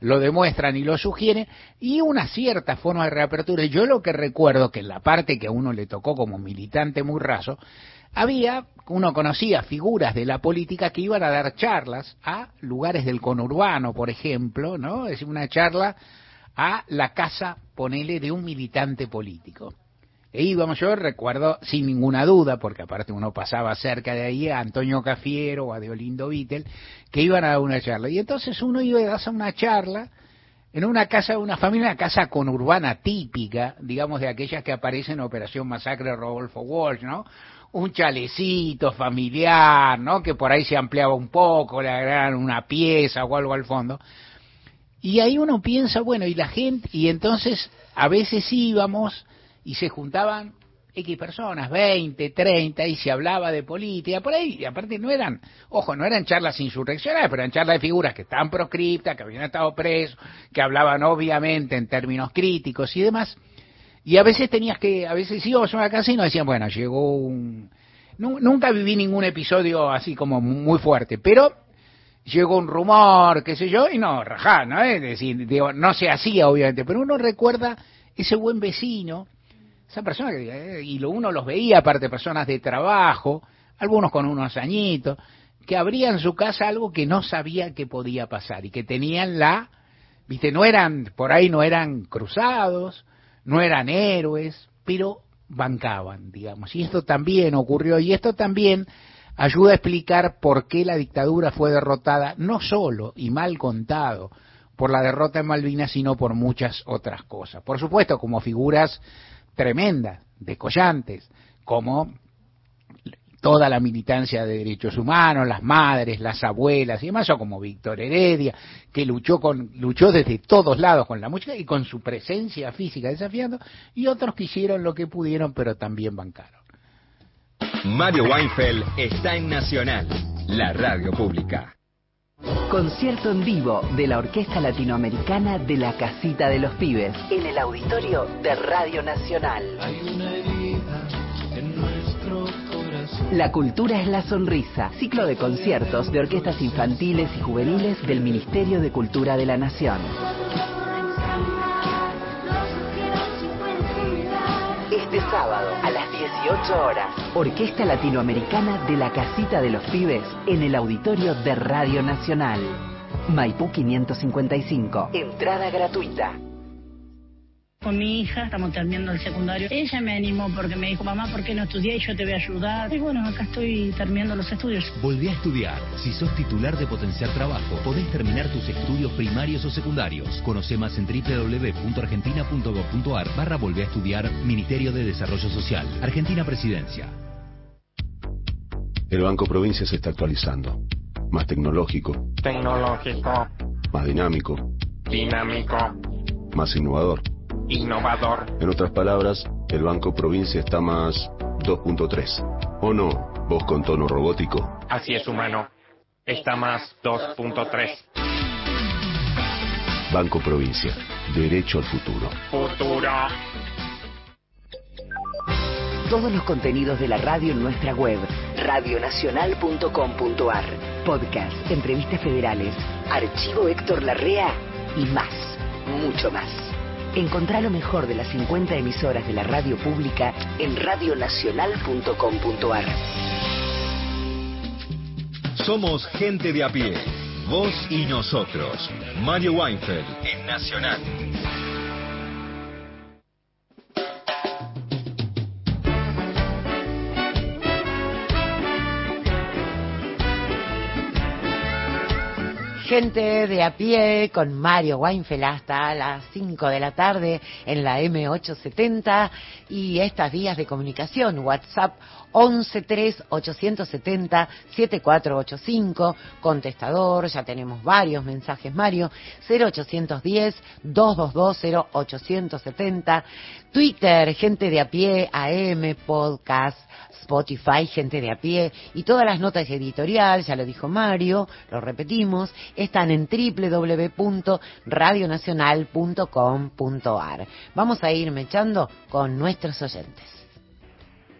lo demuestran y lo sugieren, y una cierta forma de reapertura. Yo lo que recuerdo que en la parte que a uno le tocó como militante muy raso, había, uno conocía figuras de la política que iban a dar charlas a lugares del conurbano, por ejemplo, ¿no? Es una charla a la casa, ponele, de un militante político. E íbamos, yo recuerdo sin ninguna duda, porque aparte uno pasaba cerca de ahí a Antonio Cafiero o a Deolindo Vittel, que iban a dar una charla. Y entonces uno iba a dar una charla en una casa de una familia, una casa conurbana típica, digamos de aquellas que aparecen en Operación Masacre de Rodolfo Walsh, ¿no? Un chalecito familiar, ¿no? Que por ahí se ampliaba un poco, le agregaban una pieza o algo al fondo. Y ahí uno piensa, bueno, y la gente, y entonces a veces íbamos y se juntaban X personas, 20, 30, y se hablaba de política, por ahí, y aparte no eran, ojo, no eran charlas insurreccionales, pero eran charlas de figuras que estaban proscriptas, que habían estado presos, que hablaban obviamente en términos críticos y demás, y a veces tenías que, a veces íbamos a una casa y nos decían, bueno, llegó un... Nu- Nunca viví ningún episodio así como muy fuerte, pero llegó un rumor, qué sé yo, y no, rajá, ¿no? Es decir, digo, no se hacía obviamente, pero uno recuerda ese buen vecino, esa persona que, eh, y lo uno los veía, aparte personas de trabajo, algunos con unos añitos, que abrían su casa algo que no sabía que podía pasar y que tenían la, viste, no eran, por ahí no eran cruzados, no eran héroes, pero bancaban, digamos. Y esto también ocurrió, y esto también ayuda a explicar por qué la dictadura fue derrotada, no solo y mal contado por la derrota en Malvinas, sino por muchas otras cosas. Por supuesto, como figuras tremendas, descollantes, como toda la militancia de derechos humanos, las madres, las abuelas y demás, o como Víctor Heredia, que luchó con luchó desde todos lados con la música y con su presencia física desafiando, y otros que hicieron lo que pudieron, pero también bancaron. Mario Weinfeld está en Nacional, la radio pública. Concierto en vivo de la Orquesta Latinoamericana de la Casita de los Pibes en el auditorio de Radio Nacional. Hay una herida en nuestro La cultura es la sonrisa. Ciclo de conciertos de orquestas infantiles y juveniles del Ministerio de Cultura de la Nación. Este sábado a las 18 horas, Orquesta Latinoamericana de la Casita de los Pibes en el auditorio de Radio Nacional. Maipú 555. Entrada gratuita. Con mi hija estamos terminando el secundario. Ella me animó porque me dijo, mamá, ¿por qué no estudié? Y yo te voy a ayudar. Y bueno, acá estoy terminando los estudios. Volví a estudiar. Si sos titular de Potenciar Trabajo, podés terminar tus estudios primarios o secundarios. Conoce más en www.argentina.gov.ar barra Volvé a estudiar Ministerio de Desarrollo Social. Argentina Presidencia. El Banco Provincia se está actualizando. Más tecnológico, Tecnológico, más dinámico, dinámico, más innovador. Innovador. En otras palabras, el Banco Provincia está más 2.3. ¿O no? Vos con tono robótico. Así es, humano. Está más 2.3. Banco Provincia. Derecho al futuro. Futuro. Todos los contenidos de la radio en nuestra web, radionacional.com.ar. Podcast, entrevistas federales, archivo Héctor Larrea y más, mucho más. Encontrá lo mejor de las 50 emisoras de la radio pública en radionacional.com.ar. Somos gente de a pie. Vos y nosotros. Mario Weinfeld en Nacional. Gente de a pie con Mario Weinfeld hasta las 5 de la tarde en la M870 y estas vías de comunicación, WhatsApp 113-870-7485, contestador, ya tenemos varios mensajes Mario, 0810-222-0870, Twitter, gente de a pie, AM, podcast, Spotify, gente de a pie y todas las notas editoriales, ya lo dijo Mario, lo repetimos, están en www.radionacional.com.ar. Vamos a ir mechando con nuestros oyentes.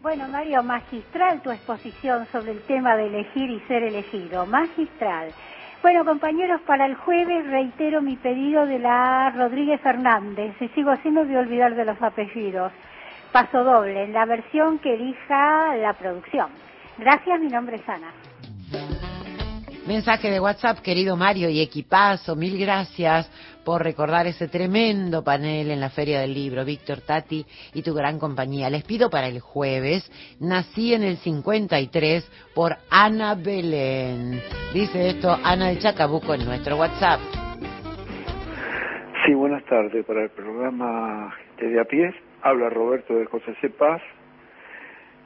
Bueno, Mario, magistral tu exposición sobre el tema de elegir y ser elegido. Magistral. Bueno, compañeros, para el jueves reitero mi pedido de la Rodríguez Fernández. Y sigo haciendo, voy a olvidar de los apellidos. Paso doble, en la versión que elija la producción. Gracias, mi nombre es Ana. Mensaje de WhatsApp, querido Mario y equipazo, mil gracias por recordar ese tremendo panel en la Feria del Libro, Víctor Tati y tu gran compañía. Les pido para el jueves, nací en el 53 por Ana Belén. Dice esto Ana de Chacabuco en nuestro WhatsApp. Sí, buenas tardes. Para el programa Gente de a pie, habla Roberto de José C.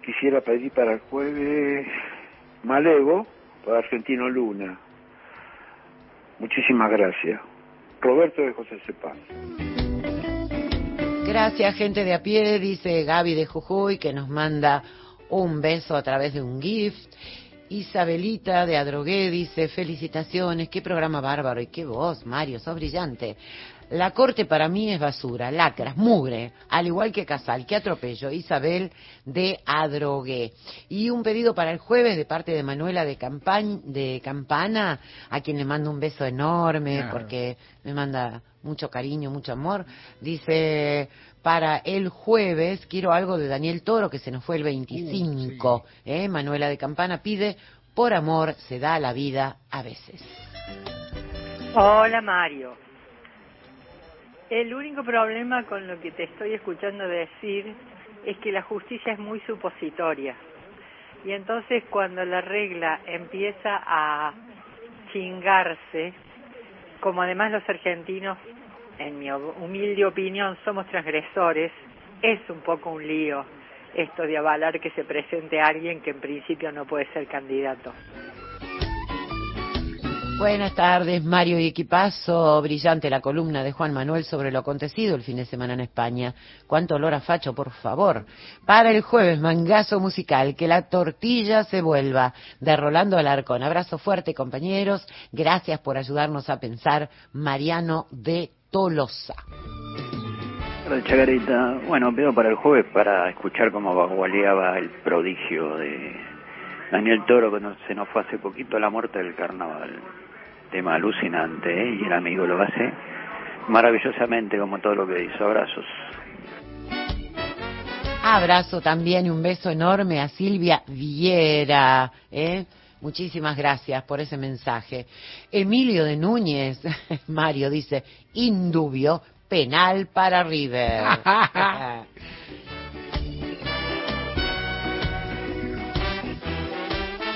Quisiera pedir para el jueves Malevo para Argentino Luna. Muchísimas gracias. Roberto de José C. Gracias, gente de a pie, dice Gaby de Jujuy, que nos manda un beso a través de un gift. Isabelita de Adrogué dice, felicitaciones, qué programa bárbaro y qué voz, Mario, sos brillante. La corte para mí es basura, lacras, mugre, al igual que Casal, qué atropello. Isabel de Adrogué. Y un pedido para el jueves de parte de Manuela de, de Campana, a quien le mando un beso enorme Claro. porque me manda mucho cariño, mucho amor. Dice, para el jueves quiero algo de Daniel Toro, que se nos fue el 25. ¿eh? Manuela de Campana pide, por amor se da la vida a veces. Hola Mario. El único problema con lo que te estoy escuchando decir es que la justicia es muy supositoria. Y entonces cuando la regla empieza a chingarse, como además los argentinos, en mi humilde opinión, somos transgresores, es un poco un lío esto de avalar que se presente alguien que en principio no puede ser candidato. Buenas tardes, Mario y equipazo. Brillante la columna de Juan Manuel sobre lo acontecido el fin de semana en España. Cuánto olor a facho, por favor. Para el jueves, mangazo musical, que la tortilla se vuelva. De Rolando Alarcón. Abrazo fuerte, compañeros. Gracias por ayudarnos a pensar. Mariano de Tolosa. Chacarita. Bueno, pido para el jueves para escuchar cómo vagualeaba el prodigio de Daniel Toro cuando se nos fue hace poquito la muerte del carnaval. Tema alucinante, ¿eh? Y el amigo lo hace maravillosamente como todo lo que hizo. Abrazos. Abrazo también y un beso enorme a Silvia Viera. ¿eh? Muchísimas gracias por ese mensaje. Emilio de Núñez, Mario dice, indubio, penal para River.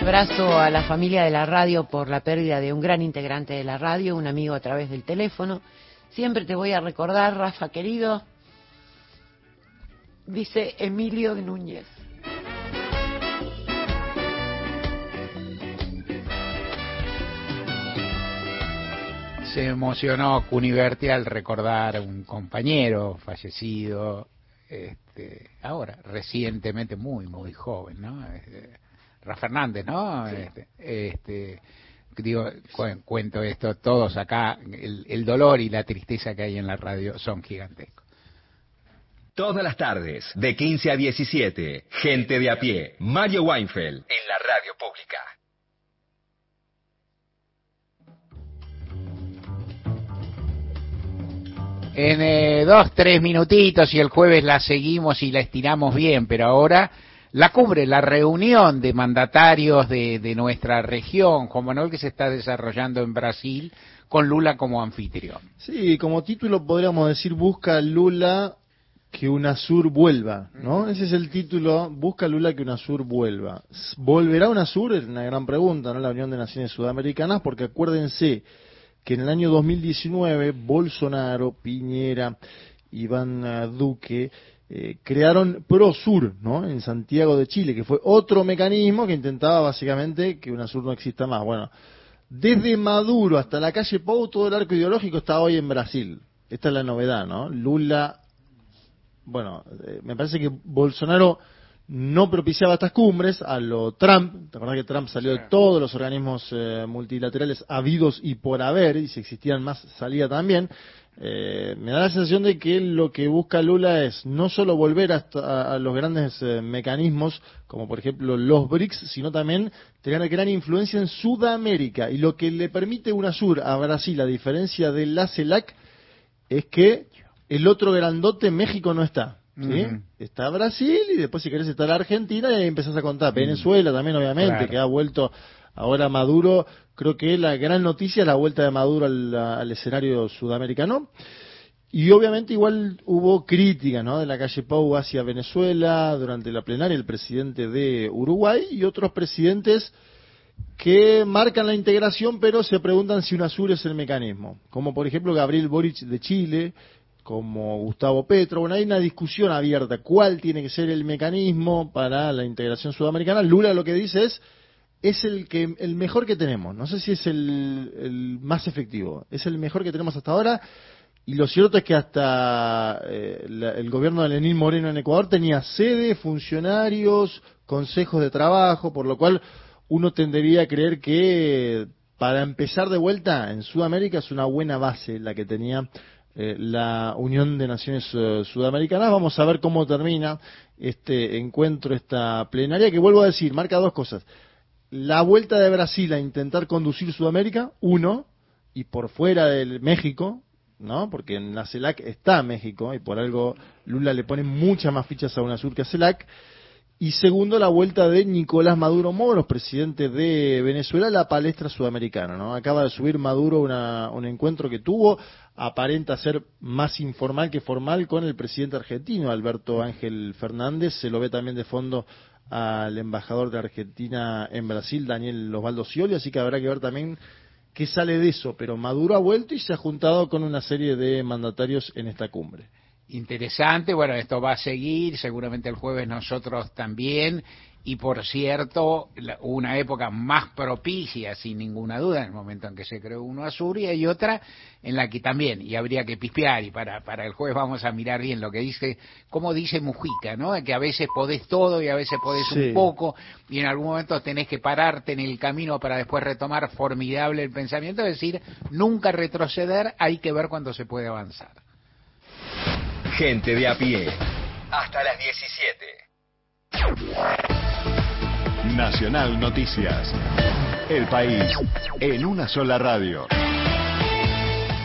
Abrazo a la familia de la radio por la pérdida de un gran integrante de la radio, un amigo a través del teléfono. Siempre te voy a recordar, Rafa querido, dice Emilio Núñez. Se emocionó Cuniverti al recordar a un compañero fallecido, este, ahora, recientemente, muy, muy joven, ¿no? Este, Rafa Fernández, ¿no? Este, este, digo, cu- cuento esto, todos acá, el, el dolor y la tristeza que hay en la radio son gigantescos. Todas las tardes, de 15 a 17, gente de a pie, Mario Weinfeld, en la radio pública. En eh, dos, tres minutitos y el jueves la seguimos y la estiramos bien, pero ahora la cubre la reunión de mandatarios de, de nuestra región, Juan Manuel, que se está desarrollando en Brasil con Lula como anfitrión. Sí, como título podríamos decir busca Lula que UNASUR vuelva, ¿no? Ese es el título, busca Lula que UNASUR vuelva. ¿Volverá UNASUR? Es una gran pregunta, ¿no? La Unión de Naciones Sudamericanas, porque acuérdense que en el año 2019 Bolsonaro, Piñera, Iván Duque eh, crearon ProSur, ¿no? En Santiago de Chile, que fue otro mecanismo que intentaba básicamente que UNASUR no exista más. Bueno, desde Maduro hasta la calle Pou, todo el arco ideológico está hoy en Brasil. Esta es la novedad, ¿no? Lula, bueno, eh, me parece que Bolsonaro no propiciaba estas cumbres a lo Trump. ¿Te acordás que Trump salió de todos los organismos eh, multilaterales habidos y por haber? Y si existían más, salía también. Eh, me da la sensación de que lo que busca Lula es no solo volver hasta a, a los grandes eh, mecanismos, como por ejemplo los BRICS, sino también tener gran influencia en Sudamérica. Y lo que le permite UNASUR a Brasil, a diferencia de la CELAC, es que el otro grandote, México, no está. ¿sí? Está Brasil y después si querés está la Argentina y ahí empezás a contar. Venezuela también, obviamente, Claro. que ha vuelto ahora Maduro. Creo que la gran noticia es la vuelta de Maduro al, escenario sudamericano. Y obviamente igual hubo crítica ¿no? de la calle Pau hacia Venezuela durante la plenaria, el presidente de Uruguay y otros presidentes que marcan la integración pero se preguntan si UNASUR es el mecanismo. Como por ejemplo Gabriel Boric de Chile, como Gustavo Petro. Bueno, hay una discusión abierta. ¿Cuál tiene que ser el mecanismo para la integración sudamericana? Lula lo que dice es es el que el mejor que tenemos. No sé si es el, más efectivo. Es el mejor que tenemos hasta ahora. Y lo cierto es que hasta eh, la- el gobierno de Lenín Moreno en Ecuador tenía sede, funcionarios, consejos de trabajo, por lo cual uno tendería a creer que para empezar de vuelta en Sudamérica es una buena base la que tenía eh, la Unión de Naciones eh, Sudamericanas. Vamos a ver cómo termina este encuentro, esta plenaria, que vuelvo a decir, marca dos cosas. La vuelta de Brasil a intentar conducir Sudamérica, uno, y por fuera del México, ¿no? Porque en la CELAC está México y por algo Lula le pone muchas más fichas a UNASUR que a CELAC. Y segundo, la vuelta de Nicolás Maduro Moros, presidente de Venezuela, a la palestra sudamericana. ¿no? Acaba de subir Maduro una- un encuentro que tuvo, aparenta ser más informal que formal con el presidente argentino, Alberto Ángel Fernández. Se lo ve también de fondo al embajador de Argentina en Brasil, Daniel Osvaldo Scioli, así que habrá que ver también qué sale de eso. Pero Maduro ha vuelto y se ha juntado con una serie de mandatarios en esta cumbre. Interesante, bueno, esto va a seguir, seguramente el jueves nosotros también, y por cierto, la- una época más propicia, sin ninguna duda, en el momento en que se creó uno Azur, y hay otra en la que también, y habría que pispear, y para, para el jueves vamos a mirar bien lo que dice, como dice Mujica, ¿no? Que a veces podés todo y a veces podés Sí. un poco, y en algún momento tenés que pararte en el camino para después retomar formidable el pensamiento, es decir, nunca retroceder, hay que ver cuándo se puede avanzar. Gente de a pie. Hasta las 17. Nacional Noticias. El país en una sola radio.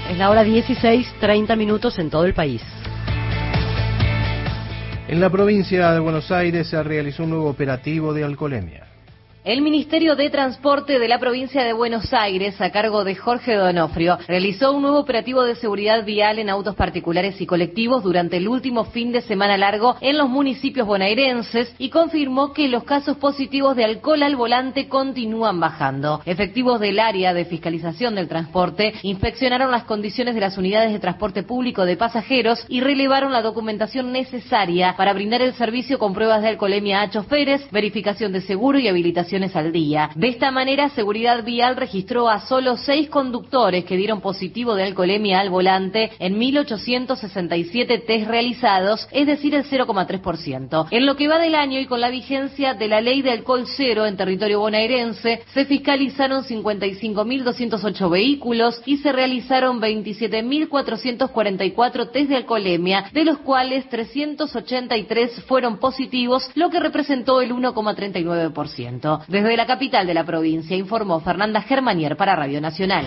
Es la hora 16, 30 minutos en todo el país. En la provincia de Buenos Aires se realizó un nuevo operativo de alcoholemia. El Ministerio de Transporte de la provincia de Buenos Aires, a cargo de Jorge Donofrio, realizó un nuevo operativo de seguridad vial en autos particulares y colectivos durante el último fin de semana largo en los municipios bonaerenses y confirmó que los casos positivos de alcohol al volante continúan bajando. Efectivos del área de fiscalización del transporte inspeccionaron las condiciones de las unidades de transporte público de pasajeros y relevaron la documentación necesaria para brindar el servicio con pruebas de alcoholemia a choferes, verificación de seguro y habilitación De esta manera, Seguridad Vial registró a solo seis conductores que dieron positivo de alcoholemia al volante en 1.867 test realizados, es decir, el 0,3%. En lo que va del año y con la vigencia de la ley de alcohol cero en territorio bonaerense, se fiscalizaron 55.208 vehículos y se realizaron 27.444 test de alcoholemia, de los cuales 383 fueron positivos, lo que representó el 1,39%. Desde la capital de la provincia informó Fernanda Germanier para Radio Nacional.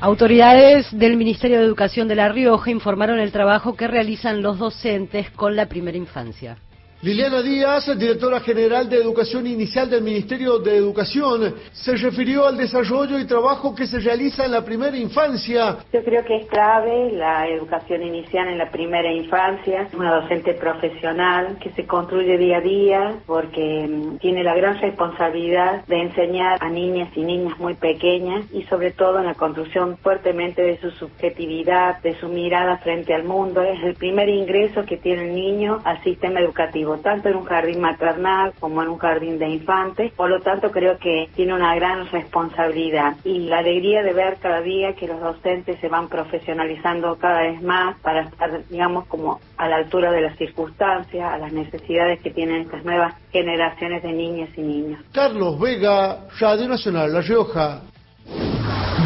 Autoridades del Ministerio de Educación de La Rioja informaron el trabajo que realizan los docentes con la primera infancia. Liliana Díaz, directora general de Educación Inicial del Ministerio de Educación, se refirió al desarrollo y trabajo que se realiza en la primera infancia. Yo creo que es clave la educación inicial en la primera infancia, una docente profesional que se construye día a día porque mm, tiene la gran responsabilidad de enseñar a niñas y niñas muy pequeñas y sobre todo en la construcción fuertemente de su subjetividad, de su mirada frente al mundo. Es el primer ingreso que tiene el niño al sistema educativo tanto en un jardín maternal como en un jardín de infantes. Por lo tanto, creo que tiene una gran responsabilidad y la alegría de ver cada día que los docentes se van profesionalizando cada vez más para estar, digamos, como a la altura de las circunstancias, a las necesidades que tienen estas nuevas generaciones de niñas y niños. Carlos Vega, Radio Nacional, La Rioja.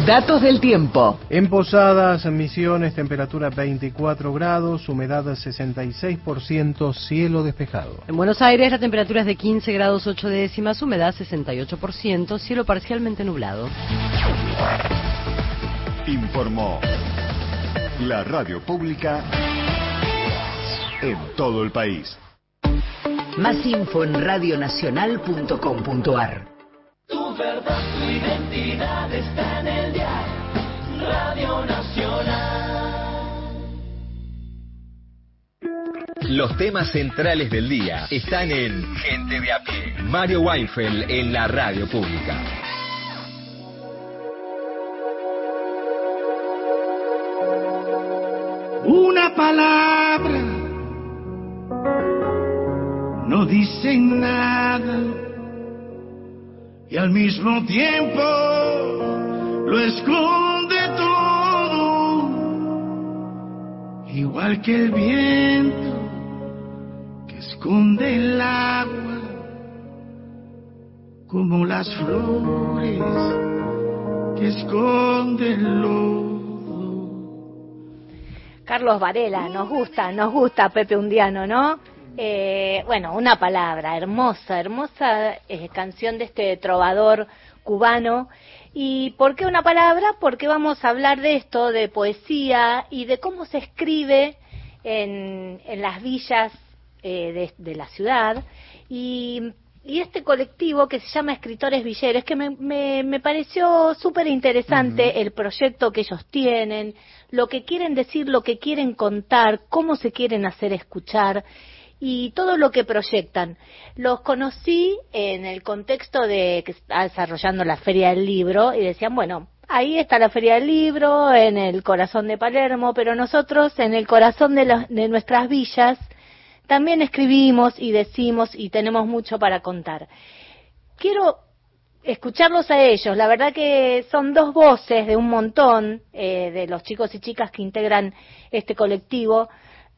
Datos del tiempo. En Posadas, Misiones, temperatura 24 grados, humedad 66%, cielo despejado. En Buenos Aires la temperatura es de 15 grados 8 décimas, humedad 68%, cielo parcialmente nublado. Informó la radio pública en todo el país. Más info en radionacional.com.ar. Tu verdad, tu identidad está en el diario Radio Nacional. Los temas centrales del día están en Gente de a pie. Mario Weinfeld en la radio pública. Una palabra no dicen nada y al mismo tiempo lo esconde todo, igual que el viento que esconde el agua, como las flores que esconden el lodo. Carlos Varela, nos gusta, nos gusta Pepe Undiano, ¿no? Eh, bueno, una palabra, hermosa, hermosa eh, canción de este trovador cubano. ¿Y por qué una palabra? Porque vamos a hablar de esto, de poesía y de cómo se escribe en, en las villas eh, de, de la ciudad. Y y este colectivo que se llama Escritores Villeros, que me, me, me pareció súper interesante el proyecto que ellos tienen, lo que quieren decir, lo que quieren contar, cómo se quieren hacer escuchar y todo lo que proyectan. Los conocí en el contexto de que está desarrollando la Feria del Libro y decían, bueno, ahí está la Feria del Libro, en el corazón de Palermo, pero nosotros en el corazón de, de nuestras villas también escribimos y decimos y tenemos mucho para contar. Quiero escucharlos a ellos. La verdad que son dos voces de un montón eh, de los chicos y chicas que integran este colectivo.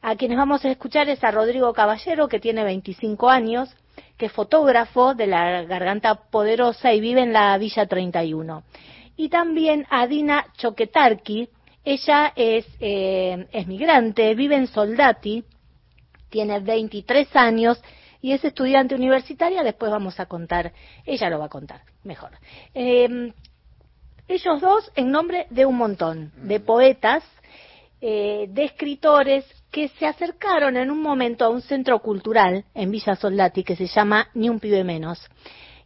A quienes vamos a escuchar es a Rodrigo Caballero, que tiene 25 años, que es fotógrafo de la Garganta Poderosa y vive en la Villa 31. Y también a Dina Choquetarqui. Ella es, eh, migrante, vive en Soldati, tiene 23 años y es estudiante universitaria, después vamos a contar, ella lo va a contar mejor. Eh, ellos dos en nombre de un montón de poetas, eh, de escritores que se acercaron en un momento a un centro cultural en Villa Soldati que se llama Ni un pibe menos.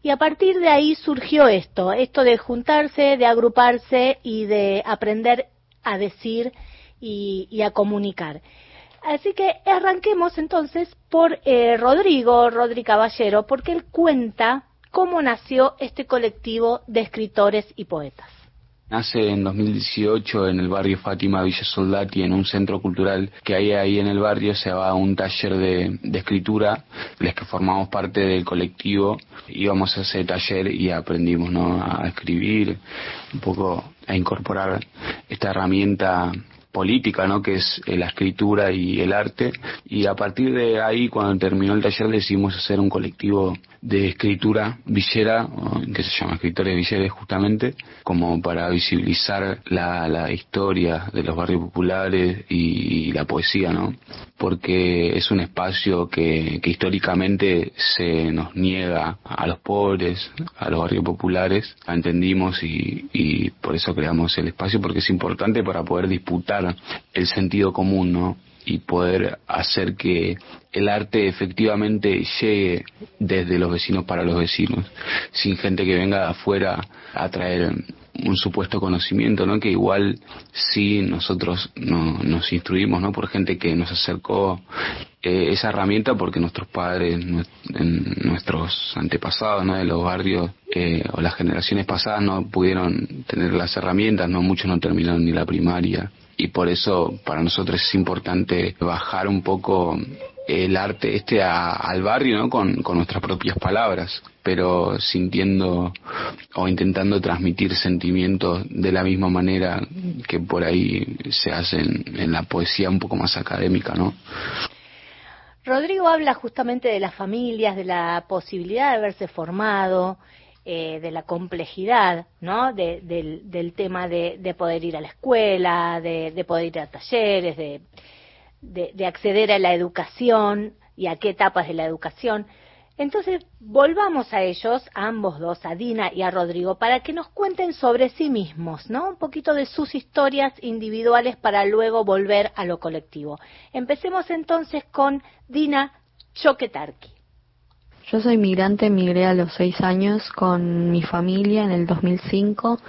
Y a partir de ahí surgió esto, esto de juntarse, de agruparse y de aprender a decir y, a comunicar. Así que arranquemos entonces por eh, Rodrigo, Rodri Caballero, porque él cuenta cómo nació este colectivo de escritores y poetas. Nace en 2018 en el barrio Fátima Villa Soldati, en un centro cultural que hay ahí en el barrio. Se va a un taller de, de escritura. Los que formamos parte del colectivo íbamos a ese taller y aprendimos ¿no? a escribir, un poco a incorporar esta herramienta política, ¿no? que es eh, la escritura y el arte. Y a partir de ahí, cuando terminó el taller, decidimos hacer un colectivo de escritura villera, que se llama Escritores Villeres justamente, como para visibilizar la, la historia de los barrios populares y, y la poesía, ¿no? Porque es un espacio que, que históricamente se nos niega a los pobres, a los barrios populares, la entendimos y, y por eso creamos el espacio, porque es importante para poder disputar el sentido común, ¿no? y poder hacer que el arte efectivamente llegue desde los vecinos para los vecinos, sin gente que venga de afuera a traer un supuesto conocimiento, ¿no? Que igual sí nosotros no, nos instruimos, ¿no? Por gente que nos acercó eh, esa herramienta porque nuestros padres, en- nuestros antepasados, ¿no? De los barrios eh, o las generaciones pasadas no pudieron tener las herramientas, no muchos no terminaron ni la primaria y por eso para nosotros es importante bajar un poco el arte este a- al barrio ¿no? con, con nuestras propias palabras pero sintiendo o intentando transmitir sentimientos de la misma manera que por ahí se hacen en la poesía un poco más académica ¿no? Rodrigo habla justamente de las familias, de la posibilidad de haberse formado, eh, de la complejidad, ¿no? De- del, tema de, de poder ir a la escuela, de, de poder ir a talleres, de acceder a la educación y a qué etapas de la educación. Entonces, volvamos a ellos, a ambos dos, a Dina y a Rodrigo, para que nos cuenten sobre sí mismos, ¿no? Un poquito de sus historias individuales para luego volver a lo colectivo. Empecemos entonces con Dina Choquetarqui. Yo soy migrante, migré a los seis años con mi familia en el 2005.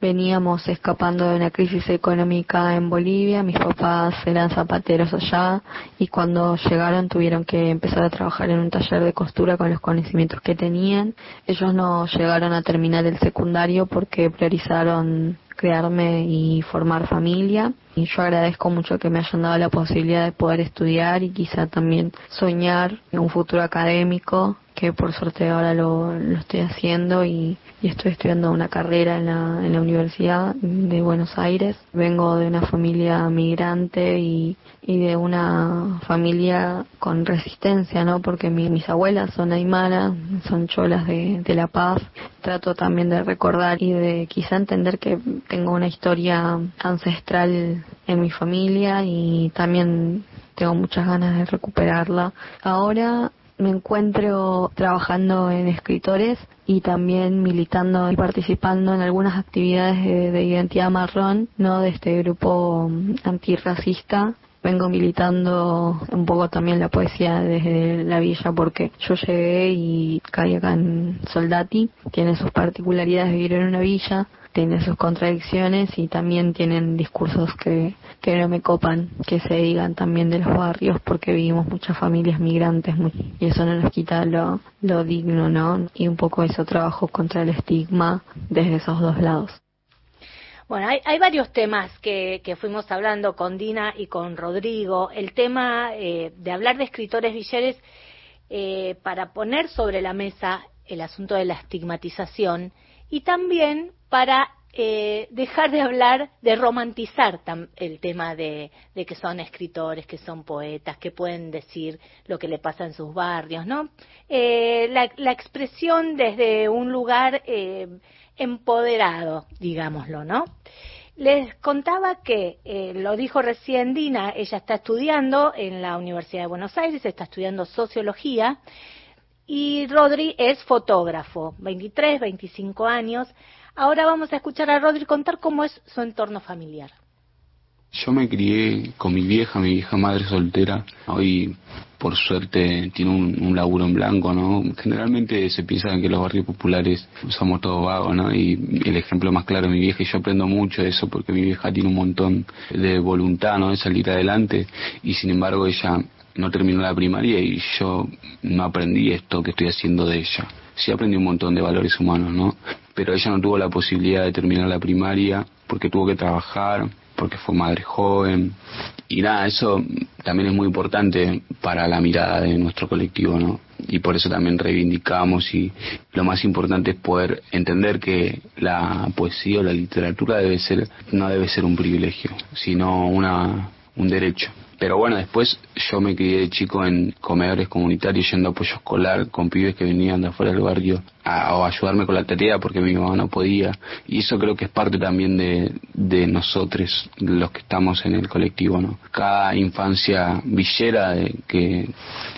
Veníamos escapando de una crisis económica en Bolivia. Mis papás eran zapateros allá y cuando llegaron tuvieron que empezar a trabajar en un taller de costura con los conocimientos que tenían. Ellos no llegaron a terminar el secundario porque priorizaron crearme y formar familia. Y yo agradezco mucho que me hayan dado la posibilidad de poder estudiar y quizá también soñar en un futuro académico, que por suerte ahora lo, lo estoy haciendo y, estoy estudiando una carrera en la, en la Universidad de Buenos Aires. Vengo de una familia migrante y, y de una familia con resistencia, ¿no? Porque mi- mis abuelas son aymaras, son cholas de, La Paz. Trato también de recordar y de quizá entender que tengo una historia ancestral en mi familia y también tengo muchas ganas de recuperarla. Ahora me encuentro trabajando en escritores y también militando y participando en algunas actividades de, de identidad marrón, no de este grupo antirracista. Vengo militando un poco también la poesía desde la villa porque yo llegué y caí acá en Soldati. Tiene sus particularidades vivir en una villa, tiene sus contradicciones y también tienen discursos que, que no me copan, que se digan también de los barrios porque vivimos muchas familias migrantes mu- y eso no nos quita lo, lo digno, ¿no? Y un poco eso trabajo contra el estigma desde esos dos lados. Bueno, hay, varios temas que, fuimos hablando con Dina y con Rodrigo. El tema eh, de hablar de escritores villeres eh, para poner sobre la mesa el asunto de la estigmatización y también para eh, dejar de hablar de romantizar el tema de, de que son escritores, que son poetas, que pueden decir lo que le pasa en sus barrios, ¿no? Eh, la, la expresión desde un lugar eh, empoderado, digámoslo, ¿no? Les contaba que, eh, lo dijo recién Dina, ella está estudiando en la Universidad de Buenos Aires, está estudiando sociología, y Rodri es fotógrafo, 23, 25 años. Ahora vamos a escuchar a Rodri contar cómo es su entorno familiar. Yo me crié con mi vieja, mi vieja madre soltera. Hoy, por suerte, tiene un, laburo en blanco, ¿no? Generalmente se piensa que los barrios populares somos todos vagos, ¿no? Y el ejemplo más claro mi vieja y yo aprendo mucho de eso porque mi vieja tiene un montón de voluntad, ¿no? De salir adelante y sin embargo ella no terminó la primaria y yo no aprendí esto que estoy haciendo de ella. Sí aprendí un montón de valores humanos, ¿no? Pero ella no tuvo la posibilidad de terminar la primaria porque tuvo que trabajar, porque fue madre joven. Y nada, eso también es muy importante para la mirada de nuestro colectivo, ¿no? Y por eso también reivindicamos y lo más importante es poder entender que la poesía o la literatura debe ser, no debe ser un privilegio, sino una, un derecho. Pero bueno, después yo me crié de chico en comedores comunitarios yendo a apoyo escolar con pibes que venían de afuera del barrio a, o ayudarme con la tarea porque mi mamá no podía. Y eso creo que es parte también de, de nosotros, los que estamos en el colectivo, ¿no? Cada infancia villera de que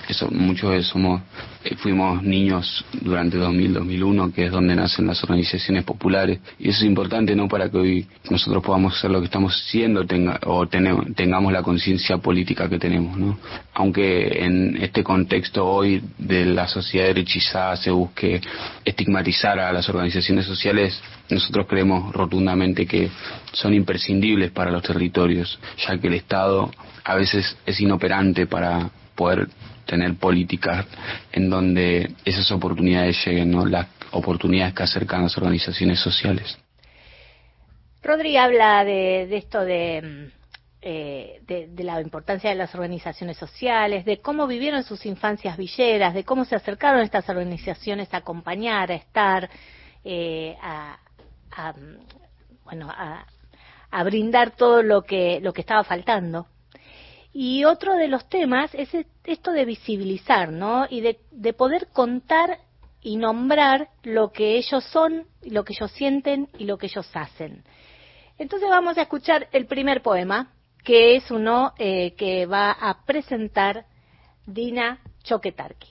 eso, muchos de somos eh, fuimos niños durante 2000-2001, que es donde nacen las organizaciones populares. Y eso es importante, ¿no? Para que hoy nosotros podamos hacer lo que estamos haciendo tenga, o tenemos, tengamos la conciencia política que tenemos, ¿no? Aunque en este contexto hoy de la sociedad derechizada se busque estigmatizar a las organizaciones sociales, nosotros creemos rotundamente que son imprescindibles para los territorios, ya que el Estado a veces es inoperante para poder tener políticas en donde esas oportunidades lleguen, ¿no? las oportunidades que acercan las organizaciones sociales. Rodri habla de, de esto de, eh, de, de la importancia de las organizaciones sociales, de cómo vivieron sus infancias villeras, de cómo se acercaron estas organizaciones a acompañar, a estar, eh, a, a, bueno, a, a brindar todo lo que, lo que estaba faltando. Y otro de los temas es e- esto de visibilizar, ¿no? Y de, de poder contar y nombrar lo que ellos son, lo que ellos sienten y lo que ellos hacen. Entonces vamos a escuchar el primer poema, que es uno eh, que va a presentar Dina Choquetarqui.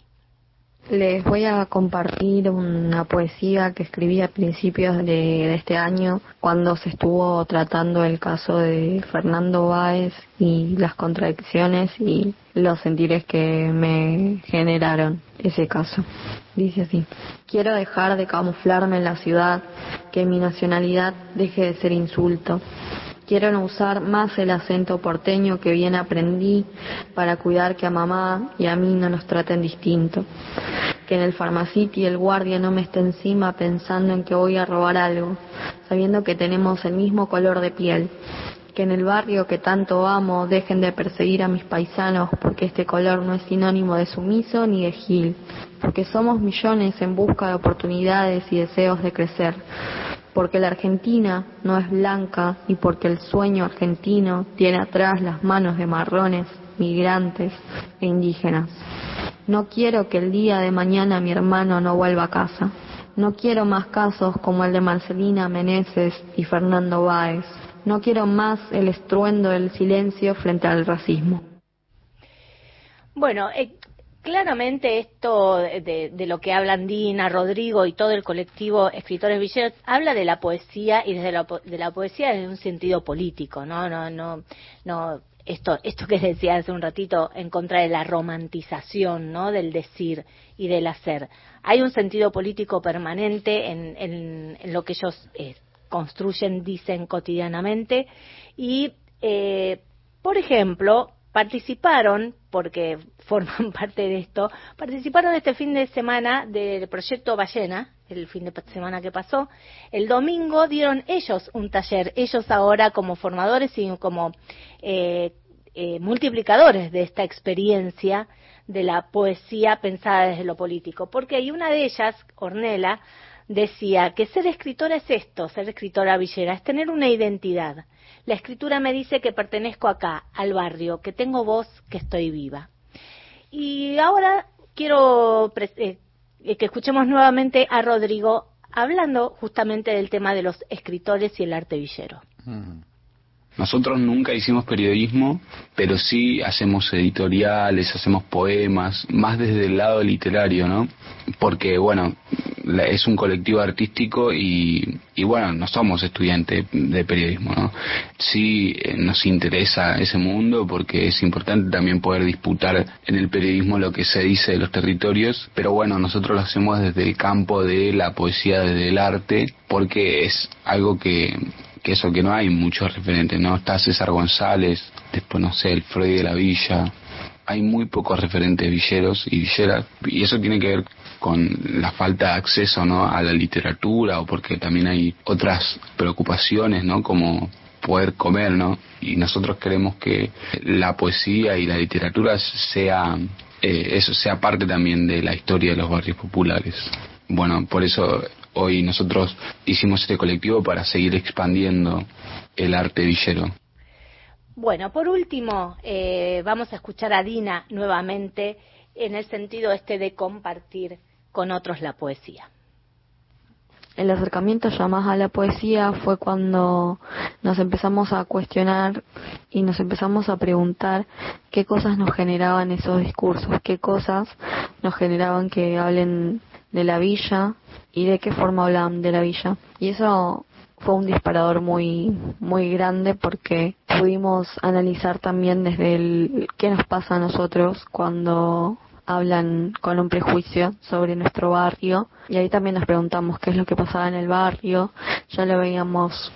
Les voy a compartir una poesía que escribí a principios de, de este año cuando se estuvo tratando el caso de Fernando Báez y las contradicciones y los sentires que me generaron ese caso. Dice así, quiero dejar de camuflarme en la ciudad, que mi nacionalidad deje de ser insulto. Quiero no usar más el acento porteño que bien aprendí para cuidar que a mamá y a mí no nos traten distinto. Que en el farmacity el guardia no me esté encima pensando en que voy a robar algo, sabiendo que tenemos el mismo color de piel. Que en el barrio que tanto amo dejen de perseguir a mis paisanos porque este color no es sinónimo de sumiso ni de gil. Porque somos millones en busca de oportunidades y deseos de crecer porque la Argentina no es blanca y porque el sueño argentino tiene atrás las manos de marrones, migrantes e indígenas. No quiero que el día de mañana mi hermano no vuelva a casa. No quiero más casos como el de Marcelina Meneses y Fernando Báez. No quiero más el estruendo del silencio frente al racismo. Bueno, eh, claramente esto de, de, lo que hablan Dina, Rodrigo y todo el colectivo Escritores Villeros habla de la poesía y desde la, de la poesía desde un sentido político, ¿no? No, no, no. Esto, esto que decía hace un ratito en contra de la romantización, ¿no? Del decir y del hacer. Hay un sentido político permanente en, en, en lo que ellos eh, construyen, dicen cotidianamente y, eh, por ejemplo, participaron, porque forman parte de esto, participaron este fin de semana del proyecto Ballena, el fin de semana que pasó. El domingo dieron ellos un taller, ellos ahora como formadores y como eh, eh, multiplicadores de esta experiencia de la poesía pensada desde lo político. Porque hay una de ellas, Ornella, decía que ser escritora es esto, ser escritora villera, es tener una identidad. La escritura me dice que pertenezco acá, al barrio, que tengo voz, que estoy viva. Y ahora quiero eh, que escuchemos nuevamente a Rodrigo hablando justamente del tema de los escritores y el arte villero. Nosotros nunca hicimos periodismo, pero sí hacemos editoriales, hacemos poemas, más desde el lado literario, ¿no? Porque, bueno, es un colectivo artístico y, y bueno, no somos estudiantes de periodismo, ¿no? Sí eh, nos interesa ese mundo porque es importante también poder disputar en el periodismo lo que se dice de los territorios, pero bueno, nosotros lo hacemos desde el campo de la poesía, desde el arte, porque es algo que que eso que no hay muchos referentes, ¿no? Está César González, después no sé, el Freud de la Villa, hay muy pocos referentes villeros y villeras, y eso tiene que ver con la falta de acceso, ¿no? A la literatura o porque también hay otras preocupaciones, ¿no? Como poder comer, ¿no? Y nosotros queremos que la poesía y la literatura sea eh, eso sea parte también de la historia de los barrios populares. Bueno, por eso hoy nosotros hicimos este colectivo para seguir expandiendo el arte villero. Bueno, por último, eh, vamos a escuchar a Dina nuevamente en el sentido este de compartir con otros la poesía. El acercamiento ya más a la poesía fue cuando nos empezamos a cuestionar y nos empezamos a preguntar qué cosas nos generaban esos discursos, qué cosas nos generaban que hablen de la villa y de qué forma hablaban de la villa. Y eso fue un disparador muy muy grande porque pudimos analizar también desde el qué nos pasa a nosotros cuando hablan con un prejuicio sobre nuestro barrio y ahí también nos preguntamos qué es lo que pasaba en el barrio ya lo veíamos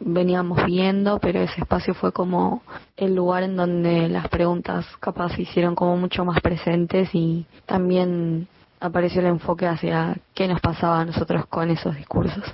veníamos viendo pero ese espacio fue como el lugar en donde las preguntas capaz se hicieron como mucho más presentes y también apareció el enfoque hacia qué nos pasaba a nosotros con esos discursos.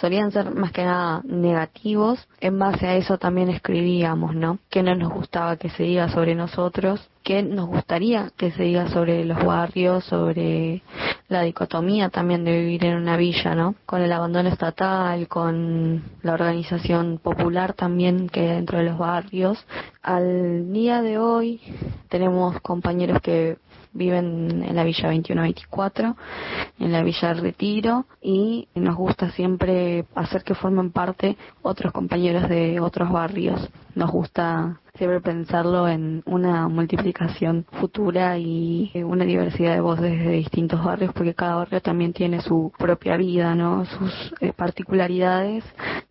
Solían ser más que nada negativos. En base a eso también escribíamos, ¿no? ¿Qué no nos gustaba que se diga sobre nosotros? ¿Qué nos gustaría que se diga sobre los barrios, sobre la dicotomía también de vivir en una villa, ¿no? Con el abandono estatal, con la organización popular también que dentro de los barrios. Al día de hoy tenemos compañeros que viven en la Villa 2124, en la Villa Retiro, y nos gusta siempre hacer que formen parte otros compañeros de otros barrios. Nos gusta siempre pensarlo en una multiplicación futura y una diversidad de voces de distintos barrios, porque cada barrio también tiene su propia vida, ¿no? Sus eh, particularidades,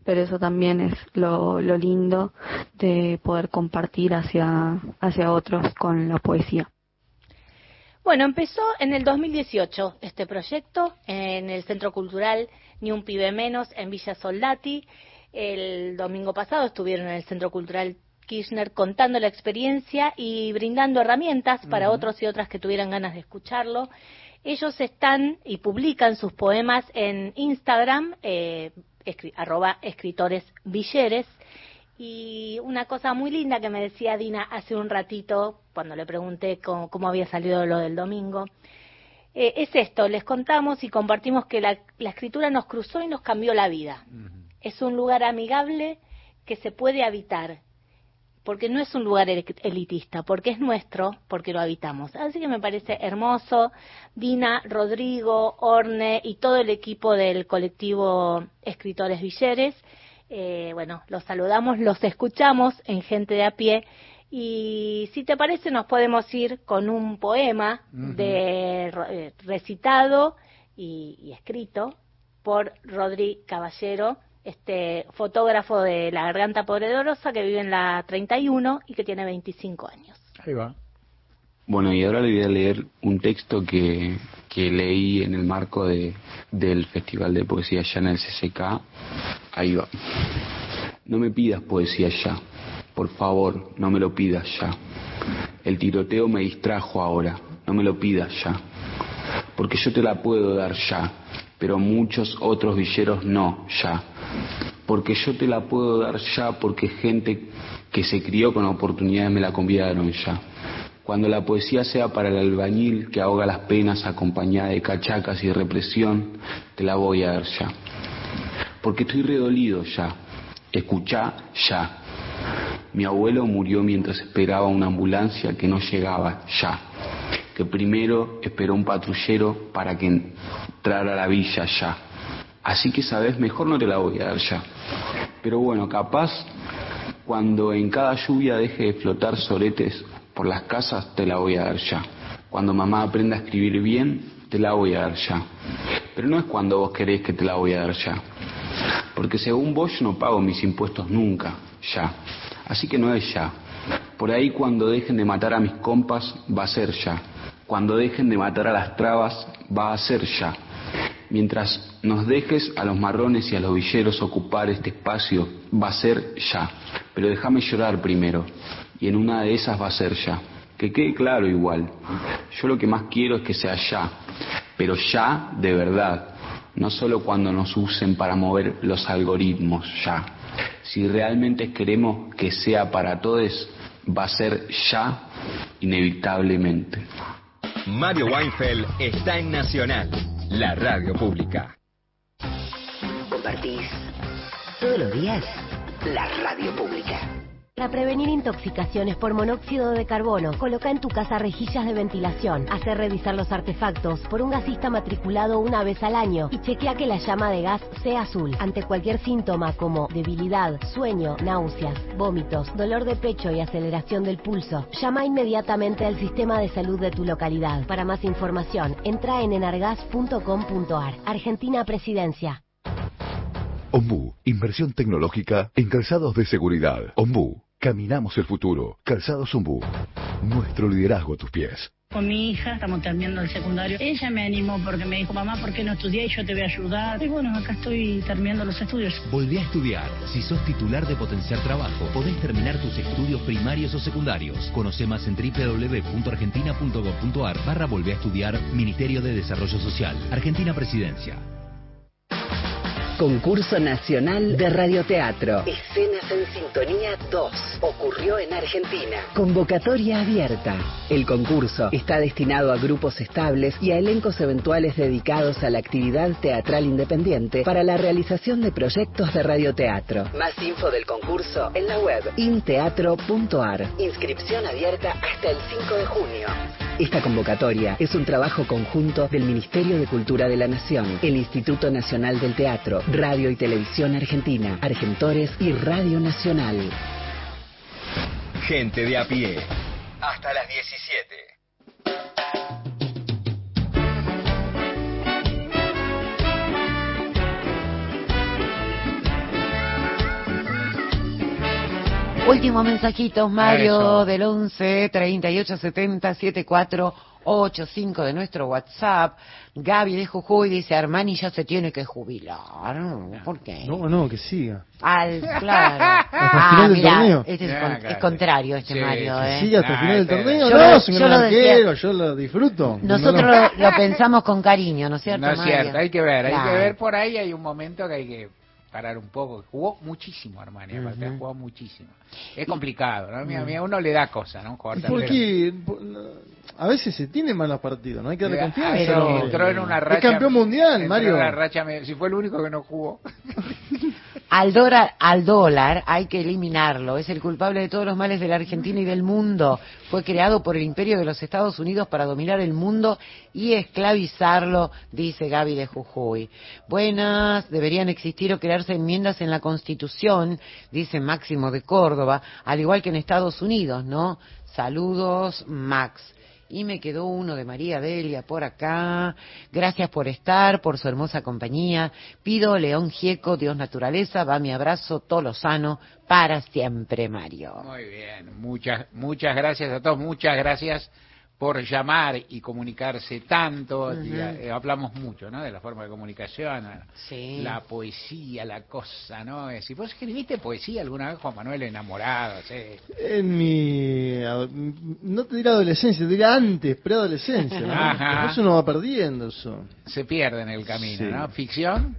pero eso también es lo, lo lindo de poder compartir hacia, hacia otros con la poesía. Bueno, empezó en el 2018 este proyecto en el Centro Cultural Ni un Pibe Menos en Villa Soldati. El domingo pasado estuvieron en el Centro Cultural Kirchner contando la experiencia y brindando herramientas para otros y otras que tuvieran ganas de escucharlo. Ellos están y publican sus poemas en Instagram, eh, escri- arroba escritores villeres. Y una cosa muy linda que me decía Dina hace un ratito, cuando le pregunté cómo, cómo había salido lo del domingo, eh, es esto, les contamos y compartimos que la, la escritura nos cruzó y nos cambió la vida. Es un lugar amigable que se puede habitar, porque no es un lugar el- elitista, porque es nuestro, porque lo habitamos. Así que me parece hermoso. Dina, Rodrigo, Orne y todo el equipo del colectivo Escritores Villeres. Eh, bueno, los saludamos, los escuchamos en Gente de a pie. Y si te parece, nos podemos ir con un poema de, eh, recitado y, y escrito por Rodri Caballero, este fotógrafo de la Garganta Poderosa que vive en la 31 y que tiene 25 años. Ahí va. Bueno, y ahora le voy a leer un texto que, que leí en el marco de, del Festival de Poesía ya en el CCK. Ahí va. No me pidas poesía ya. Por favor, no me lo pidas ya. El tiroteo me distrajo ahora. No me lo pidas ya. Porque yo te la puedo dar ya, pero muchos otros villeros no ya. Porque yo te la puedo dar ya porque gente que se crió con oportunidades me la convidaron ya. Cuando la poesía sea para el albañil que ahoga las penas acompañada de cachacas y represión, te la voy a dar ya. Porque estoy redolido ya. Escuchá ya. Mi abuelo murió mientras esperaba una ambulancia que no llegaba ya. Que primero esperó un patrullero para que entrara a la villa ya. Así que sabes, mejor no te la voy a dar ya. Pero bueno, capaz Cuando en cada lluvia deje de flotar soretes por las casas, te la voy a dar ya. Cuando mamá aprenda a escribir bien, te la voy a dar ya. Pero no es cuando vos querés que te la voy a dar ya. Porque según vos yo no pago mis impuestos nunca, ya. Así que no es ya. Por ahí cuando dejen de matar a mis compas, va a ser ya. Cuando dejen de matar a las trabas, va a ser ya. Mientras nos dejes a los marrones y a los villeros ocupar este espacio, va a ser ya. Pero déjame llorar primero. Y en una de esas va a ser ya. Que quede claro igual. Yo lo que más quiero es que sea ya. Pero ya de verdad. No solo cuando nos usen para mover los algoritmos, ya. Si realmente queremos que sea para todos, va a ser ya inevitablemente. Mario Weinfeld está en Nacional, la radio pública. Compartís todos los días la radio pública. Para prevenir intoxicaciones por monóxido de carbono, coloca en tu casa rejillas de ventilación, hacer revisar los artefactos por un gasista matriculado una vez al año y chequea que la llama de gas sea azul. Ante cualquier síntoma como debilidad, sueño, náuseas, vómitos, dolor de pecho y aceleración del pulso, llama inmediatamente al sistema de salud de tu localidad. Para más información, entra en enargas.com.ar. Argentina Presidencia. Ombú, inversión tecnológica en calzados de seguridad. Ombú, caminamos el futuro. Calzados Ombú, nuestro liderazgo a tus pies. Con mi hija estamos terminando el secundario. Ella me animó porque me dijo, mamá, ¿por qué no estudié y yo te voy a ayudar? Y bueno, acá estoy terminando los estudios. Volvé a estudiar. Si sos titular de Potenciar Trabajo, podés terminar tus estudios primarios o secundarios. Conoce más en www.argentina.gov.ar barra Volvé a estudiar Ministerio de Desarrollo Social. Argentina Presidencia. Concurso Nacional de Radioteatro. Escenas en Sintonía 2. Ocurrió en Argentina. Convocatoria abierta. El concurso está destinado a grupos estables y a elencos eventuales dedicados a la actividad teatral independiente para la realización de proyectos de radioteatro. Más info del concurso en la web inteatro.ar. Inscripción abierta hasta el 5 de junio. Esta convocatoria es un trabajo conjunto del Ministerio de Cultura de la Nación, el Instituto Nacional del Teatro, Radio y Televisión Argentina, Argentores y Radio Nacional. Gente de a pie. Hasta las 17. Últimos mensajitos, Mario, Eso. del 11 38 70 74 85 de nuestro WhatsApp. Gaby de Jujuy dice, Armani ya se tiene que jubilar. ¿Por qué? No, no, que siga. Al, claro. Hasta el Ah, final del mirá, torneo. este es, con- contrario este Sí, Mario, que ¿eh? siga hasta el final del torneo. Yo no, lo- yo gran lo decía- arquero, yo lo disfruto. Nosotros No lo- lo, lo pensamos con cariño, ¿no es cierto, No es Mario? cierto, hay que ver, hay Claro. que ver por ahí, hay un momento que hay que parar un poco. Jugó muchísimo Armani, ha jugado muchísimo. Es complicado, ¿no? A mí, a mí a uno le da cosa, ¿no? Jugar ¿Y por tercero. qué? Por- no, A veces se tiene malos partidos, no hay que darle confianza. entró en una racha. Es campeón mundial, Mario. en una racha me- si fue el único que no jugó. Al dólar, al dólar hay que eliminarlo. Es el culpable de todos los males de la Argentina y del mundo. Fue creado por el imperio de los Estados Unidos para dominar el mundo y esclavizarlo, dice Gaby de Jujuy. Buenas, deberían existir o crearse enmiendas en la Constitución, dice Máximo de Córdoba, al igual que en Estados Unidos, ¿no? Saludos, Max. Y me quedó uno de María Delia por acá. Gracias por estar, por su hermosa compañía. Pido León Gieco, Dios Naturaleza, va mi abrazo tolosano para siempre, Mario. Muy bien, muchas, muchas gracias a todos, muchas gracias por llamar y comunicarse tanto. Y, eh, hablamos mucho, ¿no? De la forma de comunicación, Sí. la poesía, la cosa, ¿no? Eh, Si vos escribiste poesía alguna vez, Juan Manuel, enamorado, sí. En mi. No te diré adolescencia, te diría antes, preadolescencia. ¿no? Ajá. Pero Eso uno va perdiendo, eso. Se pierde en el camino, Sí. ¿no? Ficción,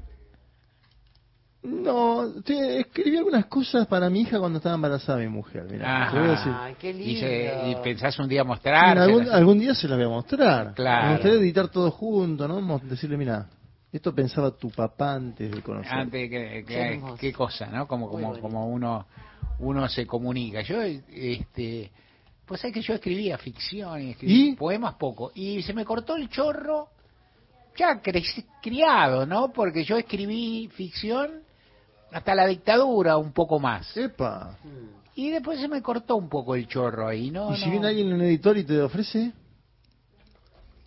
No, te- escribí algunas cosas para mi hija cuando estaba embarazada mi mujer. Mira, te voy a decir. Ay, qué y, se- lindo. y pensás un día mostrar. algún, algún día se las voy a mostrar. Claro. Me gustaría editar todo junto, ¿no? Decirle, mira, esto pensaba tu papá antes de conocer. antes que, que- Qué cosa no como como como uno uno se comunica yo este pues sabes que yo escribía ficción y escribí ¿Y? poemas poco y se me cortó el chorro ya cre- criado no porque yo escribí ficción hasta la dictadura un poco más. Epa. Y después se me cortó un poco el chorro ahí, ¿no? ¿Y si no. viene alguien en un editor y te ofrece?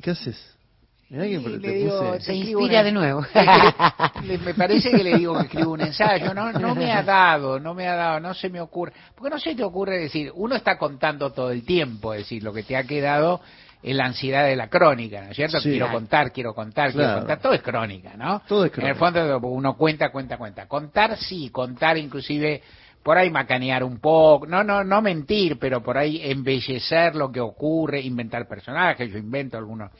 ¿Qué haces? Mirá que Sí, te digo, puse- Se inspira una- de nuevo. Me parece que le digo que escribo un ensayo, no, no me ha dado, no me ha dado, no se me ocurre, porque no se te ocurre decir, uno está contando todo el tiempo, es decir, lo que te ha quedado es la ansiedad de la crónica, ¿no es cierto? Sí. Quiero contar, quiero contar, quiero contar, todo es crónica, ¿no? Todo es En el crónica. fondo uno cuenta, cuenta, cuenta. Contar sí, contar inclusive por ahí macanear un poco, no, no, no mentir, pero por ahí embellecer lo que ocurre, inventar personajes, yo invento algunos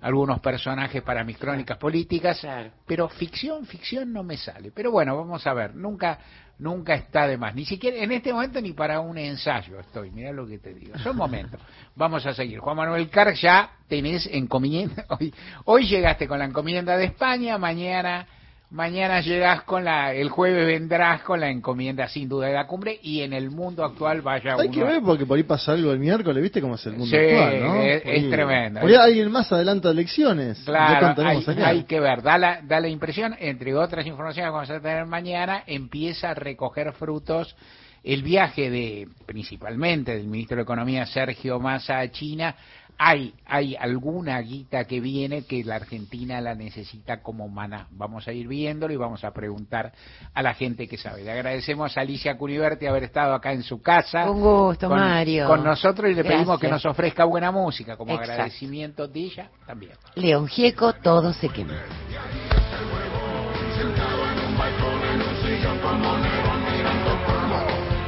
algunos personajes para mis crónicas políticas, pero ficción, ficción no me sale. Pero bueno, vamos a ver, nunca nunca está de más, ni siquiera en este momento ni para un ensayo estoy, mira lo que te digo. Son momentos. Vamos a seguir. Juan Manuel Carr ya tenés encomienda, hoy hoy llegaste con la encomienda de España, mañana Mañana llegás con la, el jueves vendrás con la encomienda sin duda de la cumbre y en el mundo actual vaya Hay uno que ver porque por ahí pasa algo el miércoles, ¿viste cómo es el mundo Sí, actual, no? es- Por es tremendo. Por ahí alguien más adelanta elecciones. Claro, hay, hay que ver, da la, da la impresión, entre otras informaciones que vamos a tener mañana, empieza a recoger frutos el viaje de, principalmente del ministro de Economía Sergio Massa a China. Hay, hay alguna guita que viene que la Argentina la necesita como maná. Vamos a ir viéndolo y vamos a preguntar a la gente que sabe. Le agradecemos a Alicia Curiberti haber estado acá en su casa. Un gusto, con, Mario. Con nosotros y le pedimos que nos ofrezca buena música como Exacto. agradecimiento de ella también. León Gieco, todo se quema.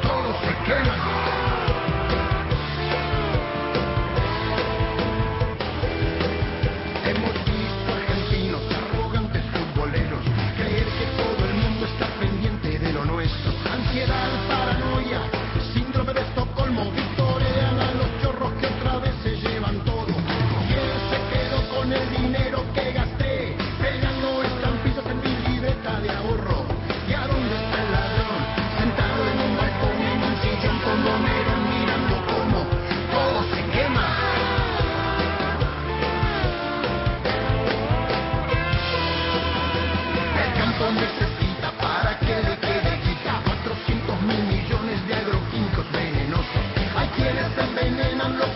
Todo se quema. normal. I'm